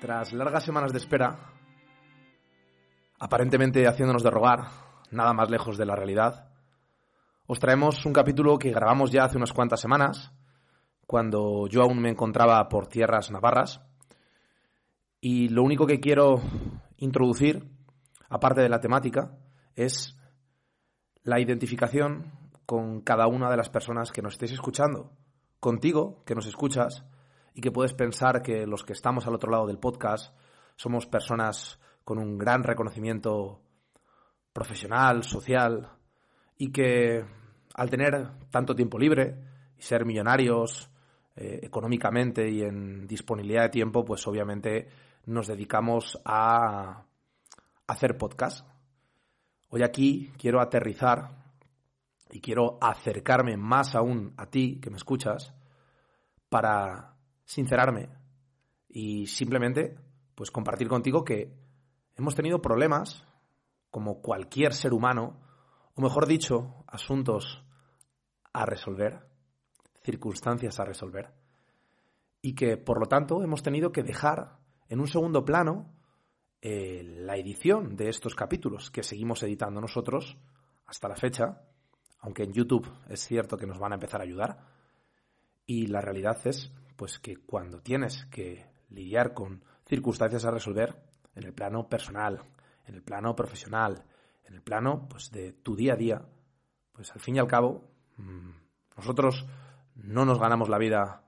Tras largas semanas de espera, aparentemente haciéndonos de rogar, nada más lejos de la realidad, os traemos un capítulo que grabamos ya hace unas cuantas semanas, cuando yo aún me encontraba por tierras navarras, y lo único que quiero introducir, aparte de la temática, es la identificación con cada una de las personas que nos estéis escuchando, contigo, que nos escuchas, y que puedes pensar que los que estamos al otro lado del podcast somos personas con un gran reconocimiento profesional, social, y que al tener tanto tiempo libre y ser millonarios eh, económicamente y en disponibilidad de tiempo, pues obviamente nos dedicamos a hacer podcast. Hoy aquí quiero aterrizar y quiero acercarme más aún a ti que me escuchas para sincerarme y simplemente pues compartir contigo que hemos tenido problemas como cualquier ser humano, o mejor dicho, asuntos a resolver, circunstancias a resolver, y que por lo tanto hemos tenido que dejar en un segundo plano eh, la edición de estos capítulos que seguimos editando nosotros hasta la fecha, aunque en YouTube es cierto que nos van a empezar a ayudar, y la realidad es pues que cuando tienes que lidiar con circunstancias a resolver en el plano personal, en el plano profesional, en el plano pues de tu día a día, pues al fin y al cabo mm, nosotros no nos ganamos la vida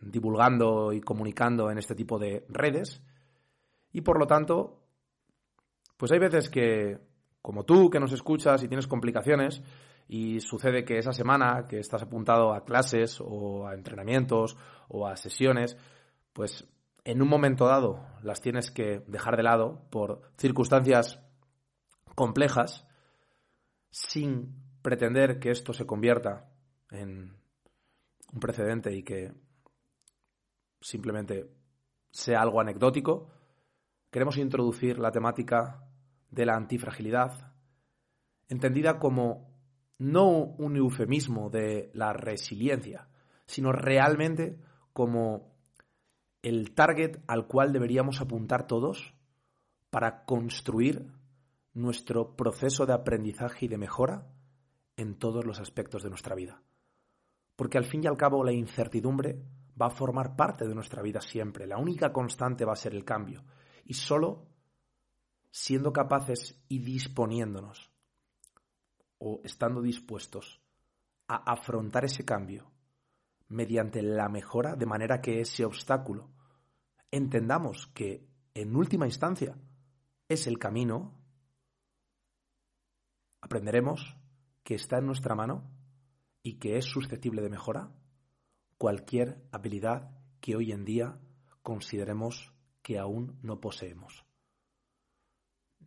divulgando y comunicando en este tipo de redes y por lo tanto pues hay veces que como tú que nos escuchas y tienes complicaciones y sucede que esa semana que estás apuntado a clases o a entrenamientos o a sesiones, pues en un momento dado las tienes que dejar de lado por circunstancias complejas sin pretender que esto se convierta en un precedente y que simplemente sea algo anecdótico, queremos introducir la temática de la antifragilidad, entendida como no un eufemismo de la resiliencia, sino realmente como el target al cual deberíamos apuntar todos para construir nuestro proceso de aprendizaje y de mejora en todos los aspectos de nuestra vida. Porque al fin y al cabo la incertidumbre va a formar parte de nuestra vida siempre. La única constante va a ser el cambio. Y solo siendo capaces y disponiéndonos o estando dispuestos a afrontar ese cambio mediante la mejora de manera que ese obstáculo entendamos que en última instancia es el camino, aprenderemos que está en nuestra mano y que es susceptible de mejora cualquier habilidad que hoy en día consideremos que aún no poseemos.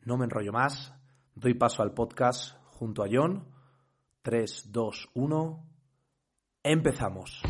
No me enrollo más, doy paso al podcast junto a John. 3, 2, 1. Empezamos.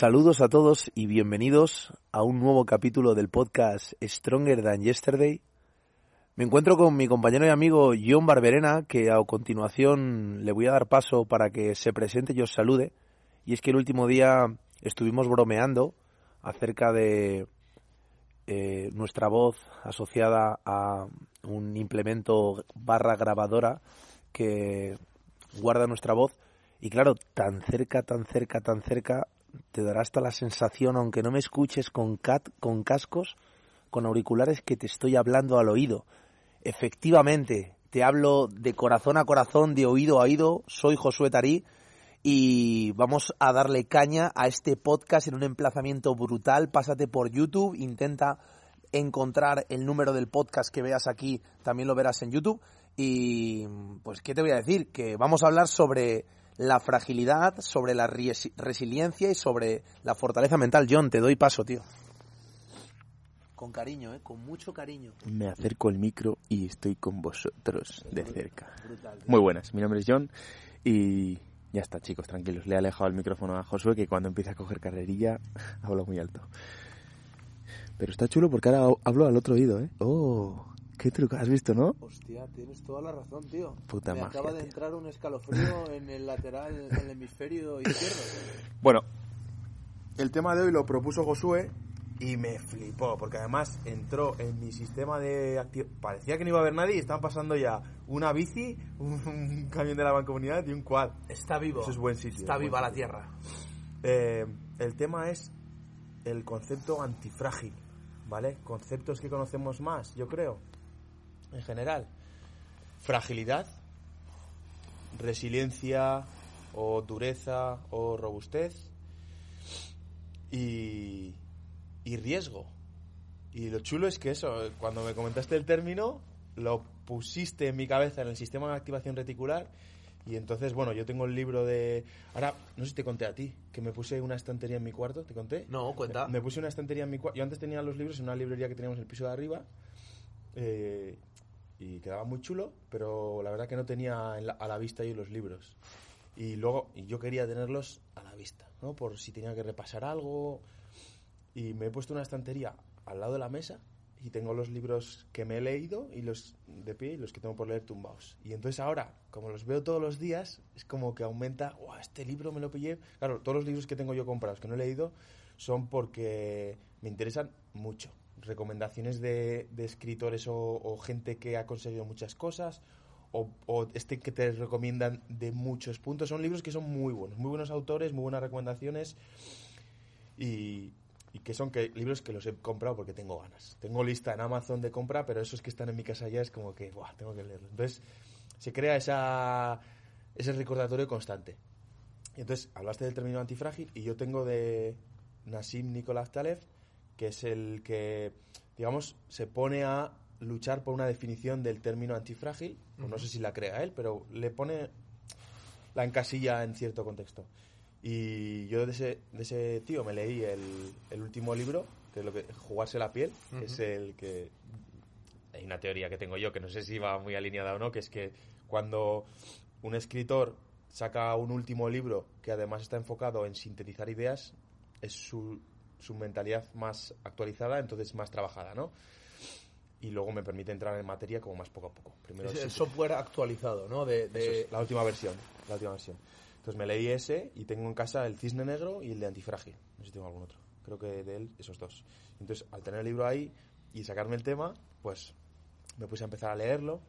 Saludos a todos y bienvenidos a un nuevo capítulo del podcast Stronger Than Yesterday. Me encuentro con mi compañero y amigo John Barberena, que a continuación le voy a dar paso para que se presente y os salude. Y es que el último día estuvimos bromeando acerca de eh, nuestra voz asociada a un implemento barra grabadora que guarda nuestra voz. Y claro, tan cerca, tan cerca, tan cerca te dará hasta la sensación, aunque no me escuches con, cat, con cascos, con auriculares, que te estoy hablando al oído. Efectivamente, te hablo de corazón a corazón, de oído a oído. Soy Josué Tarí y vamos a darle caña a este podcast en un emplazamiento brutal. Pásate por YouTube, intenta encontrar el número del podcast que veas aquí, también lo verás en YouTube. Y pues, ¿qué te voy a decir? Que vamos a hablar sobre la fragilidad, sobre la resiliencia y sobre la fortaleza mental. John, te doy paso, tío. Con cariño, ¿eh? Con mucho cariño. Me acerco el micro y estoy con vosotros de cerca. Muy buenas, mi nombre es John y ya está, chicos, tranquilos. Le he alejado el micrófono a Josué que cuando empieza a coger carrerilla hablo muy alto. Pero está chulo porque ahora hablo al otro oído, ¿eh? ¡Oh! ¿Qué truco? ¿Has visto, no? Hostia, tienes toda la razón, tío. Puta Me acaba de entrar un escalofrío en el lateral, en el hemisferio izquierdo. Bueno, el tema de hoy lo propuso Josué y me flipó, porque además entró en mi sistema de Parecía que no iba a haber nadie y estaban pasando ya una bici, un, camión de la bancomunidad y un quad. Está vivo. Eso es buen sitio. Está viva la tierra. Eh, el tema es el concepto antifrágil, ¿vale? Conceptos que conocemos más, yo creo en general. Fragilidad, resiliencia o dureza o robustez y, y riesgo. Y lo chulo es que eso, cuando me comentaste el término, lo pusiste en mi cabeza en el sistema de activación reticular y entonces, bueno, yo tengo el libro de... Ahora, no sé si te conté a ti, que me puse una estantería en mi cuarto, ¿te conté? No, cuenta. Me, puse una estantería en mi cuarto. Yo antes tenía los libros en una librería que teníamos en el piso de arriba. Eh, y quedaba muy chulo, pero la verdad que no tenía a la vista yo los libros. Y luego yo quería tenerlos a la vista, ¿no? Por si tenía que repasar algo. Y me he puesto una estantería al lado de la mesa y tengo los libros que me he leído y los de pie y los que tengo por leer tumbados. Y entonces ahora, como los veo todos los días, es como que aumenta, wow, este libro me lo pillé. Claro, todos los libros que tengo yo comprados que no he leído son porque me interesan mucho recomendaciones de, escritores o, gente que ha conseguido muchas cosas, o, este que te recomiendan de muchos puntos. Son libros que son muy buenos, muy buenos autores, muy buenas recomendaciones y, que son que, libros que los he comprado porque tengo ganas. Tengo lista en Amazon de compra, pero esos que están en mi casa ya es como que, Buah, tengo que leerlos. Entonces, se crea esa, ese recordatorio constante. Y entonces, hablaste del término antifrágil y yo tengo de Nassim Nicolás Taleb que es el que, digamos, se pone a luchar por una definición del término antifrágil. no sé si la crea él, pero le pone la encasilla en cierto contexto. Y yo de ese, de ese tío me leí el, el último libro, que es lo que Jugarse la piel, que es el que... Hay una teoría que tengo yo, que no sé si va muy alineada o no, que es que cuando un escritor saca un último libro que además está enfocado en sintetizar ideas, es su su mentalidad más actualizada, entonces más trabajada, ¿no? Y luego me permite entrar en materia como más poco a poco. Primero es el software actualizado, ¿no? De, la última versión, la última versión. Entonces me leí ese y tengo en casa el Cisne Negro y el de Antifrágil. No sé si tengo algún otro. Creo que de él esos dos. Entonces, al tener el libro ahí y sacarme el tema, pues me puse a empezar a leerlo.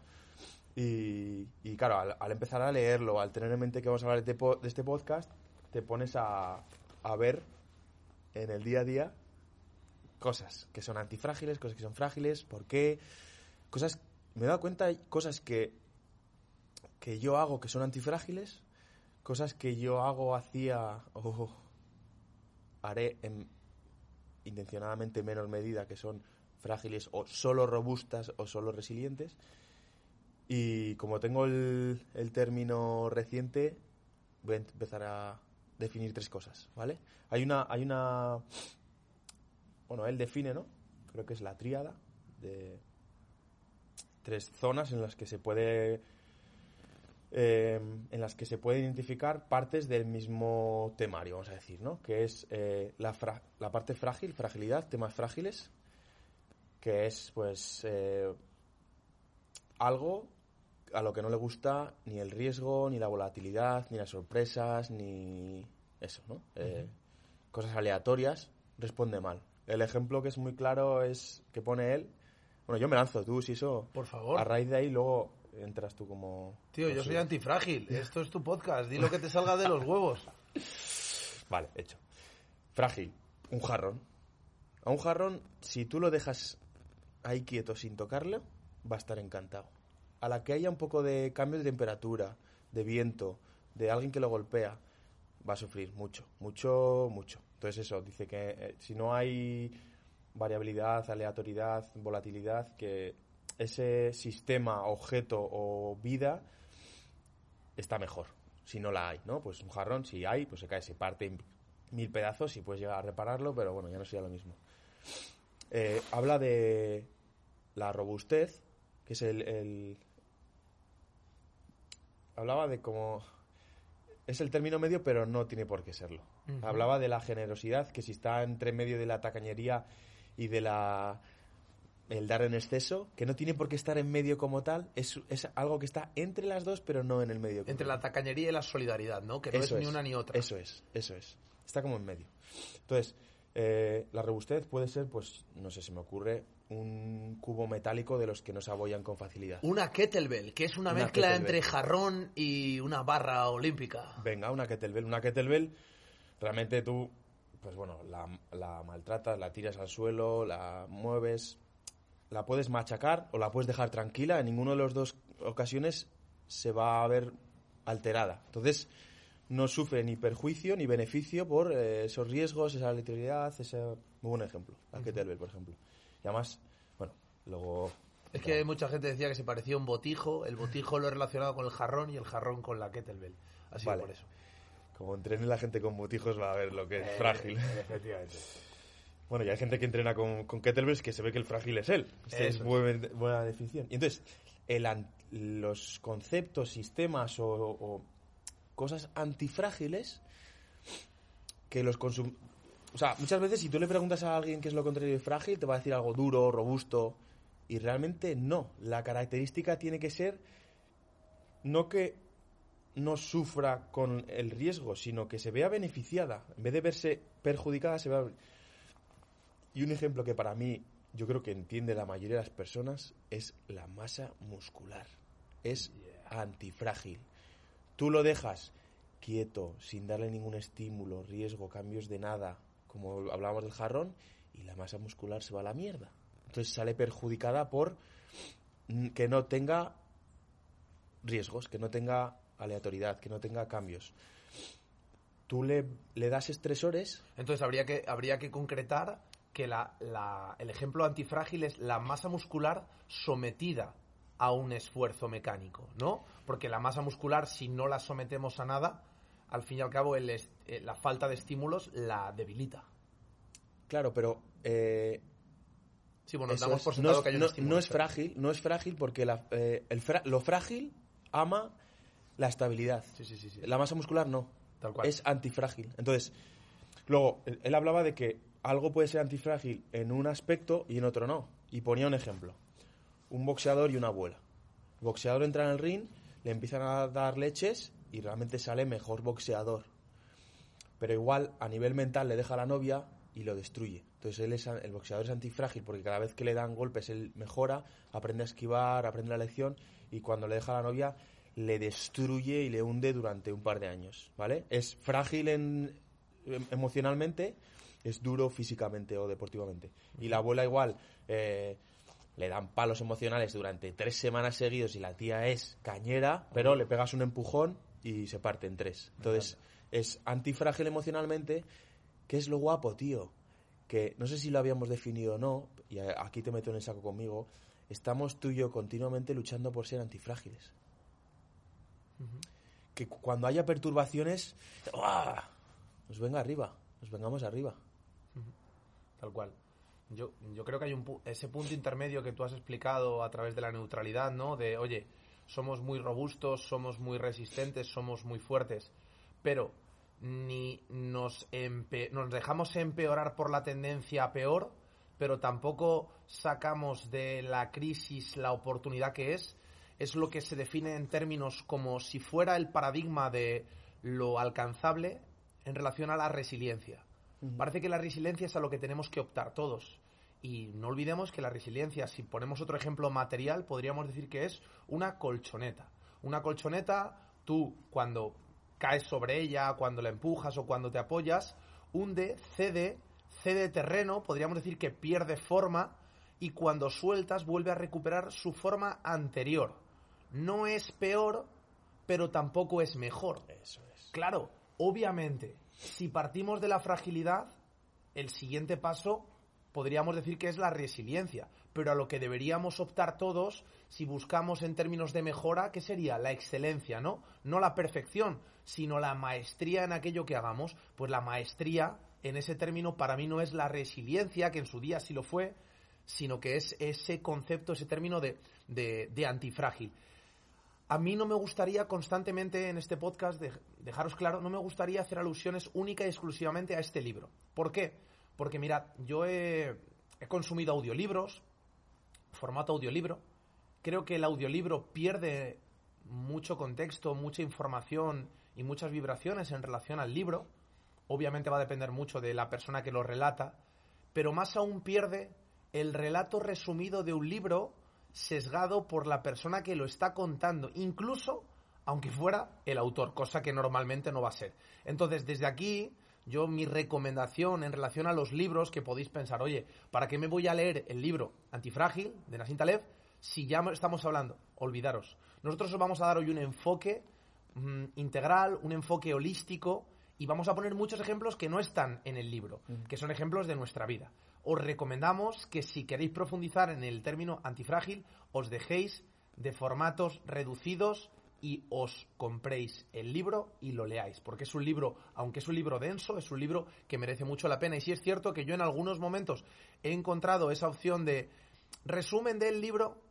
Y, claro, al, empezar a leerlo, al tener en mente que vamos a hablar de, de este podcast, te pones a, a ver en el día a día cosas que son antifrágiles, cosas que son frágiles, por qué, cosas, me he dado cuenta, cosas que, que yo hago que son antifrágiles, cosas que yo hago, hacía o haré en intencionadamente menos medida que son frágiles o solo robustas o solo resilientes. Y como tengo el, el término reciente, voy a empezar a, definir tres cosas, ¿vale? Hay una, hay una, bueno, él define, ¿no? Creo que es la tríada de tres zonas en las que se puede, em, en las que se puede identificar partes del mismo temario, vamos a decir, ¿no? Que es eh, la, la parte frágil, fragilidad, temas frágiles, que es, pues, eh, algo a lo que no le gusta ni el riesgo, ni la volatilidad, ni las sorpresas, ni eso, ¿no? Eh, cosas aleatorias, responde mal. El ejemplo que es muy claro es que pone él. Bueno, yo me lanzo, tú, si eso. Por favor. A raíz de ahí luego entras tú como. Tío, yo soy antifrágil. Esto es tu podcast. Di lo que te salga de los huevos. Vale, hecho. Frágil. Un jarrón. A un jarrón, si tú lo dejas ahí quieto sin tocarlo, va a estar encantado. A la que haya un poco de cambio de temperatura, de viento, de alguien que lo golpea, va a sufrir mucho, mucho, mucho. Entonces eso, dice que eh, si no hay variabilidad, aleatoriedad, volatilidad, que ese sistema, objeto o vida está mejor. Si no la hay, ¿no? Pues un jarrón, si hay, pues se cae, se parte en mil pedazos y puedes llegar a repararlo, pero bueno, ya no sería lo mismo. Eh, habla de la robustez, que es el, el- Hablaba de cómo... Es el término medio, pero no tiene por qué serlo. Hablaba de la generosidad, que si está entre medio de la tacañería y de la el dar en exceso, que no tiene por qué estar en medio como tal, es, es algo que está entre las dos, pero no en el medio. como Entre tal. la tacañería y la solidaridad, ¿no? Que no Eso es ni una ni otra. Eso es, eso es. Está como en medio. Entonces, eh, la robustez puede ser, pues, no sé, se me ocurre, un cubo metálico de los que no se abollan con facilidad. Una kettlebell, que es una, Una mezcla kettlebell. entre jarrón y una barra olímpica. Venga, una kettlebell. Una kettlebell, realmente tú, pues bueno, la, la maltratas, la tiras al suelo, la mueves, la puedes machacar o la puedes dejar tranquila. En ninguna de las dos ocasiones se va a ver alterada. Entonces, no sufre ni perjuicio ni beneficio por eh, esos riesgos, esa letalidad, ese... Muy buen ejemplo, la kettlebell, por ejemplo. Y además, bueno, luego... Es que mucha gente decía que se parecía a un botijo, el botijo lo he relacionado con el jarrón y el jarrón con la kettlebell. Así Vale. por eso. Como entrene la gente con botijos va a ver lo que es frágil. Efectivamente. Bueno, y hay gente que entrena con, con kettlebells que se ve que el frágil es él. Esta es buena definición. Y entonces, el los conceptos, sistemas o, o cosas antifrágiles que los consum... O sea, muchas veces si tú le preguntas a alguien qué es lo contrario de frágil, te va a decir algo duro, robusto. Y realmente no. La característica tiene que ser no que no sufra con el riesgo, sino que se vea beneficiada. En vez de verse perjudicada, se vea... Y un ejemplo que para mí yo creo que entiende la mayoría de las personas es la masa muscular. Es antifrágil. Tú lo dejas quieto, sin darle ningún estímulo, riesgo, cambios de nada, como hablábamos del jarrón, y la masa muscular se va a la mierda. Entonces sale perjudicada por que no tenga riesgos, que no tenga aleatoriedad, que no tenga cambios. Tú le, le das estresores Entonces habría que, habría que concretar que la, la- el ejemplo antifrágil es la masa muscular sometida a un esfuerzo mecánico, ¿no? Porque la masa muscular, si no la sometemos a nada, al fin y al cabo el eh, la falta de estímulos la debilita. Claro, pero eh, Sí, bueno, damos es- por no, sentado es, que hay un no- estímulo. no es frágil, no es frágil porque la- eh, el fra- lo frágil ama la estabilidad. Sí, sí, sí, sí. La masa muscular no. Tal cual. Es antifrágil. Entonces, luego, él, él hablaba de que algo puede ser antifrágil en un aspecto y en otro no. Y ponía un ejemplo. Un boxeador y una abuela. El boxeador entra en el ring, le empiezan a dar leches y realmente sale mejor boxeador. Pero igual, a nivel mental, le deja a la novia y lo destruye. Entonces, él es, el boxeador es antifrágil porque cada vez que le dan golpes, él mejora, aprende a esquivar, aprende la lección y cuando le deja a la novia, le destruye y le hunde durante un par de años, ¿vale? Es frágil em- emocionalmente, es duro físicamente o deportivamente. Y la abuela igual, eh, le dan palos emocionales durante tres semanas seguidos y la tía es cañera, pero le pegas un empujón y se parte en tres. Entonces, es antifrágil emocionalmente, que es lo guapo, tío. Que no sé si lo habíamos definido o no, y aquí te meto en el saco conmigo, estamos tú y yo continuamente luchando por ser antifrágiles. Que cu- cuando haya perturbaciones, ¡ah! nos venga arriba, nos vengamos arriba. Tal cual. Yo, yo creo que hay un pu- ese punto intermedio que tú has explicado a través de la neutralidad, ¿no? De, oye, somos muy robustos, somos muy resistentes, somos muy fuertes, pero ni nos, empe- nos dejamos empeorar por la tendencia a peor, pero tampoco sacamos de la crisis la oportunidad que es. Es lo que se define en términos como si fuera el paradigma de lo alcanzable en relación a la resiliencia. Parece que la resiliencia es a lo que tenemos que optar todos. Y no olvidemos que la resiliencia, si ponemos otro ejemplo material, podríamos decir que es una colchoneta. Una colchoneta, tú cuando caes sobre ella, cuando la empujas o cuando te apoyas, hunde, cede, cede terreno, podríamos decir que pierde forma y cuando sueltas vuelve a recuperar su forma anterior. No es peor, pero tampoco es mejor. Eso es. Claro, obviamente, si partimos de la fragilidad, el siguiente paso podríamos decir que es la resiliencia, pero a lo que deberíamos optar todos, si buscamos en términos de mejora, ¿qué sería? La excelencia, ¿no? No la perfección, sino la maestría en aquello que hagamos. Pues la maestría, en ese término, para mí no es la resiliencia, que en su día sí lo fue, sino que es ese concepto, ese término de, de, de antifrágil. A mí no me gustaría constantemente en este podcast, de- dejaros claro, no me gustaría hacer alusiones única y exclusivamente a este libro. ¿Por qué? Porque mirad, yo he, he consumido audiolibros, formato audiolibro. Creo que el audiolibro pierde mucho contexto, mucha información y muchas vibraciones en relación al libro. Obviamente va a depender mucho de la persona que lo relata, pero más aún pierde el relato resumido de un libro sesgado por la persona que lo está contando, incluso aunque fuera el autor, cosa que normalmente no va a ser. Entonces, desde aquí, yo mi recomendación en relación a los libros que podéis pensar, oye, ¿para qué me voy a leer el libro Antifrágil de Nassim Taleb si ya estamos hablando? Olvidaros. Nosotros os vamos a dar hoy un enfoque mm, integral, un enfoque holístico y vamos a poner muchos ejemplos que no están en el libro, que son ejemplos de nuestra vida. Os recomendamos que si queréis profundizar en el término antifrágil, os dejéis de formatos reducidos y os compréis el libro y lo leáis, porque es un libro, aunque es un libro denso, es un libro que merece mucho la pena. Y sí es cierto que yo en algunos momentos he encontrado esa opción de resumen del libro,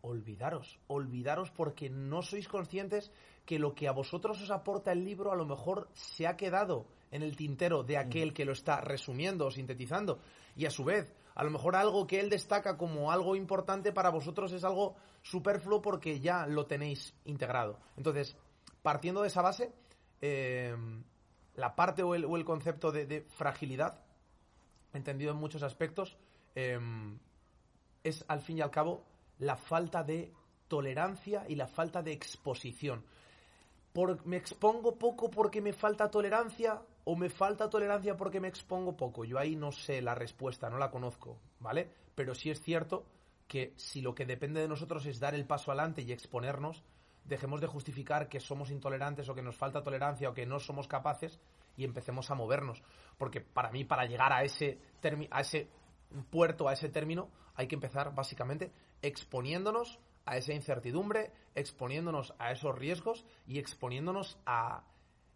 olvidaros, olvidaros porque no sois conscientes que lo que a vosotros os aporta el libro a lo mejor se ha quedado en el tintero de aquel que lo está resumiendo o sintetizando. Y a su vez, a lo mejor algo que él destaca como algo importante para vosotros es algo superfluo porque ya lo tenéis integrado. Entonces, partiendo de esa base, eh, la parte o el, concepto de, de fragilidad, entendido en muchos aspectos, eh, es al fin y al cabo la falta de tolerancia y la falta de exposición. Por, ¿Me expongo poco porque me falta tolerancia o me falta tolerancia porque me expongo poco? Yo ahí no sé la respuesta, no la conozco, ¿vale? Pero sí es cierto que si lo que depende de nosotros es dar el paso adelante y exponernos, dejemos de justificar que somos intolerantes o que nos falta tolerancia o que no somos capaces y empecemos a movernos. Porque para mí, para llegar a ese, a ese puerto, a ese término, hay que empezar básicamente exponiéndonos a esa incertidumbre, exponiéndonos a esos riesgos y exponiéndonos a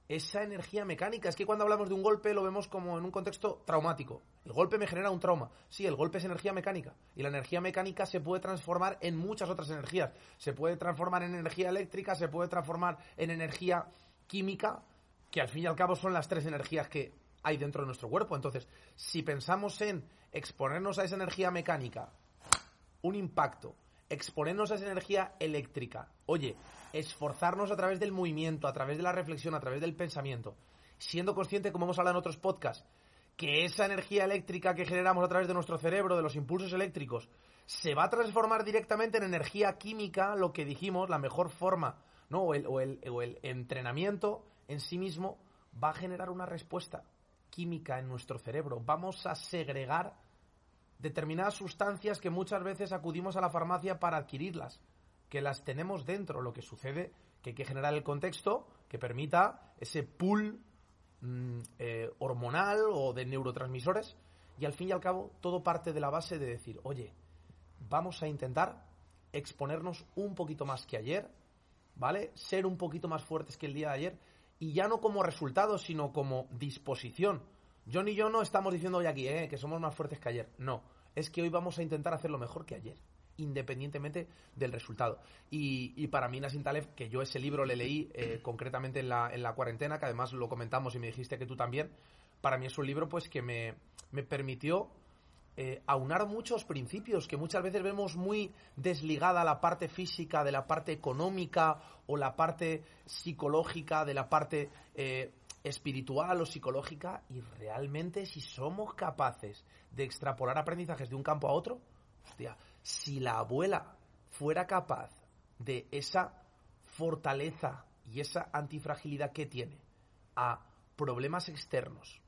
esa energía mecánica. Es que cuando hablamos de un golpe lo vemos como en un contexto traumático. El golpe me genera un trauma. Sí, el golpe es energía mecánica. Y la energía mecánica se puede transformar en muchas otras energías. Se puede transformar en energía eléctrica, se puede transformar en energía química, que al fin y al cabo son las tres energías que hay dentro de nuestro cuerpo. Entonces, si pensamos en exponernos a esa energía mecánica, un impacto, exponernos a esa energía eléctrica, oye, esforzarnos a través del movimiento, a través de la reflexión, a través del pensamiento, siendo consciente, como hemos hablado en otros podcasts, que esa energía eléctrica que generamos a través de nuestro cerebro, de los impulsos eléctricos, se va a transformar directamente en energía química, lo que dijimos, la mejor forma, ¿no? O el, o el- o el entrenamiento en sí mismo va a generar una respuesta química en nuestro cerebro. Vamos a segregar determinadas sustancias que muchas veces acudimos a la farmacia para adquirirlas, que las tenemos dentro. Lo que sucede que hay que generar el contexto que permita ese pool mm, eh, hormonal o de neurotransmisores y al fin y al cabo todo parte de la base de decir, oye, vamos a intentar exponernos un poquito más que ayer, ¿vale? Ser un poquito más fuertes que el día de ayer y ya no como resultado, sino como disposición. John y yo no estamos diciendo hoy aquí eh, que somos más fuertes que ayer. No, es que hoy vamos a intentar hacerlo mejor que ayer, independientemente del resultado. Y, para mí, Nassim Taleb, que yo ese libro le leí eh, concretamente en la, en la cuarentena, que además lo comentamos y me dijiste que tú también, para mí es un libro pues que me, me permitió eh, aunar muchos principios que muchas veces vemos muy desligada la parte física de la parte económica o la parte psicológica de la parte espiritual o psicológica y realmente si somos capaces de extrapolar aprendizajes de un campo a otro, si la abuela fuera capaz de esa fortaleza y esa antifragilidad que tiene a problemas externos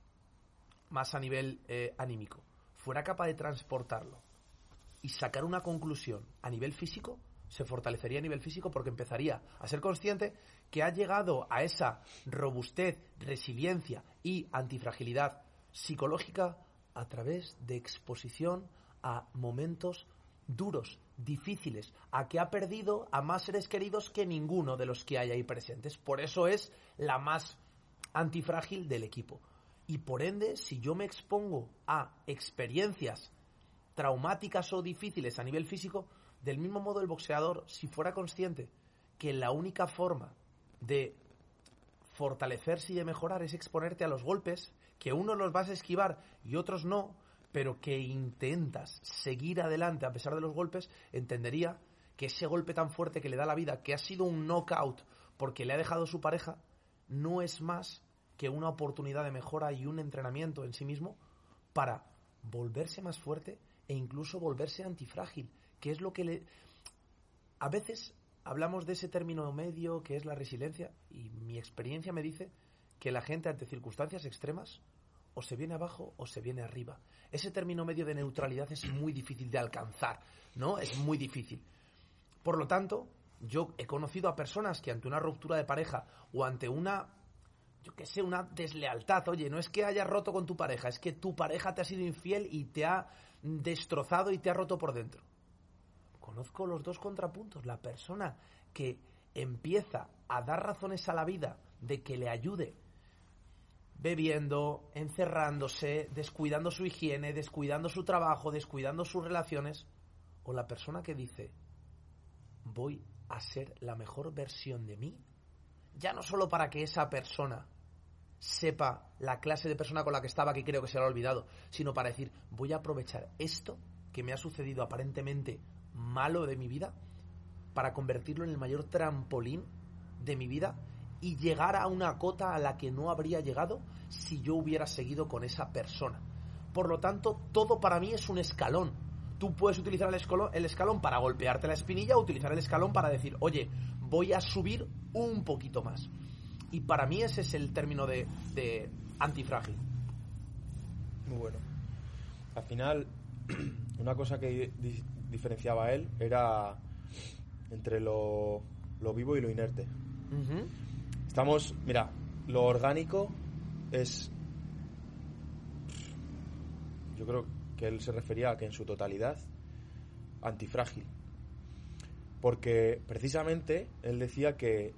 más a nivel eh, anímico, fuera capaz de transportarlo y sacar una conclusión a nivel físico, se fortalecería a nivel físico porque empezaría a ser consciente que ha llegado a esa robustez, resiliencia y antifragilidad psicológica a través de exposición a momentos duros, difíciles, a que ha perdido a más seres queridos que ninguno de los que hay ahí presentes. Por eso es la más antifrágil del equipo. Y por ende, si yo me expongo a experiencias traumáticas o difíciles a nivel físico, del mismo modo el boxeador, si fuera consciente que la única forma de fortalecerse y de mejorar es exponerte a los golpes, que unos los vas a esquivar y otros no, pero que intentas seguir adelante a pesar de los golpes, entendería que ese golpe tan fuerte que le da la vida, que ha sido un knockout porque le ha dejado su pareja, no es más que una oportunidad de mejora y un entrenamiento en sí mismo para volverse más fuerte e incluso volverse antifrágil, que es lo que le... A veces hablamos de ese término medio que es la resiliencia y mi experiencia me dice que la gente ante circunstancias extremas o se viene abajo o se viene arriba. Ese término medio de neutralidad es muy difícil de alcanzar, ¿no? Es muy difícil. Por lo tanto, yo he conocido a personas que ante una ruptura de pareja o ante una, yo qué sé, una deslealtad, oye, no es que hayas roto con tu pareja, es que tu pareja te ha sido infiel y te ha destrozado y te ha roto por dentro. Conozco los dos contrapuntos. La persona que empieza a dar razones a la vida de que le ayude bebiendo, encerrándose, descuidando su higiene, descuidando su trabajo, descuidando sus relaciones, o la persona que dice, voy a ser la mejor versión de mí, ya no solo para que esa persona sepa la clase de persona con la que estaba, que creo que se lo ha olvidado, sino para decir, voy a aprovechar esto que me ha sucedido aparentemente malo de mi vida para convertirlo en el mayor trampolín de mi vida y llegar a una cota a la que no habría llegado si yo hubiera seguido con esa persona. Por lo tanto, todo para mí es un escalón. Tú puedes utilizar el escalón, el escalón para golpearte la espinilla o utilizar el escalón para decir, oye, voy a subir un poquito más. Y para mí ese es el término de, de antifrágil. Muy bueno. Al final, una cosa que diferenciaba a él era entre lo, lo vivo y lo inerte. Estamos, mira, lo orgánico es. Yo creo que él se refería a que en su totalidad, antifrágil. Porque precisamente él decía que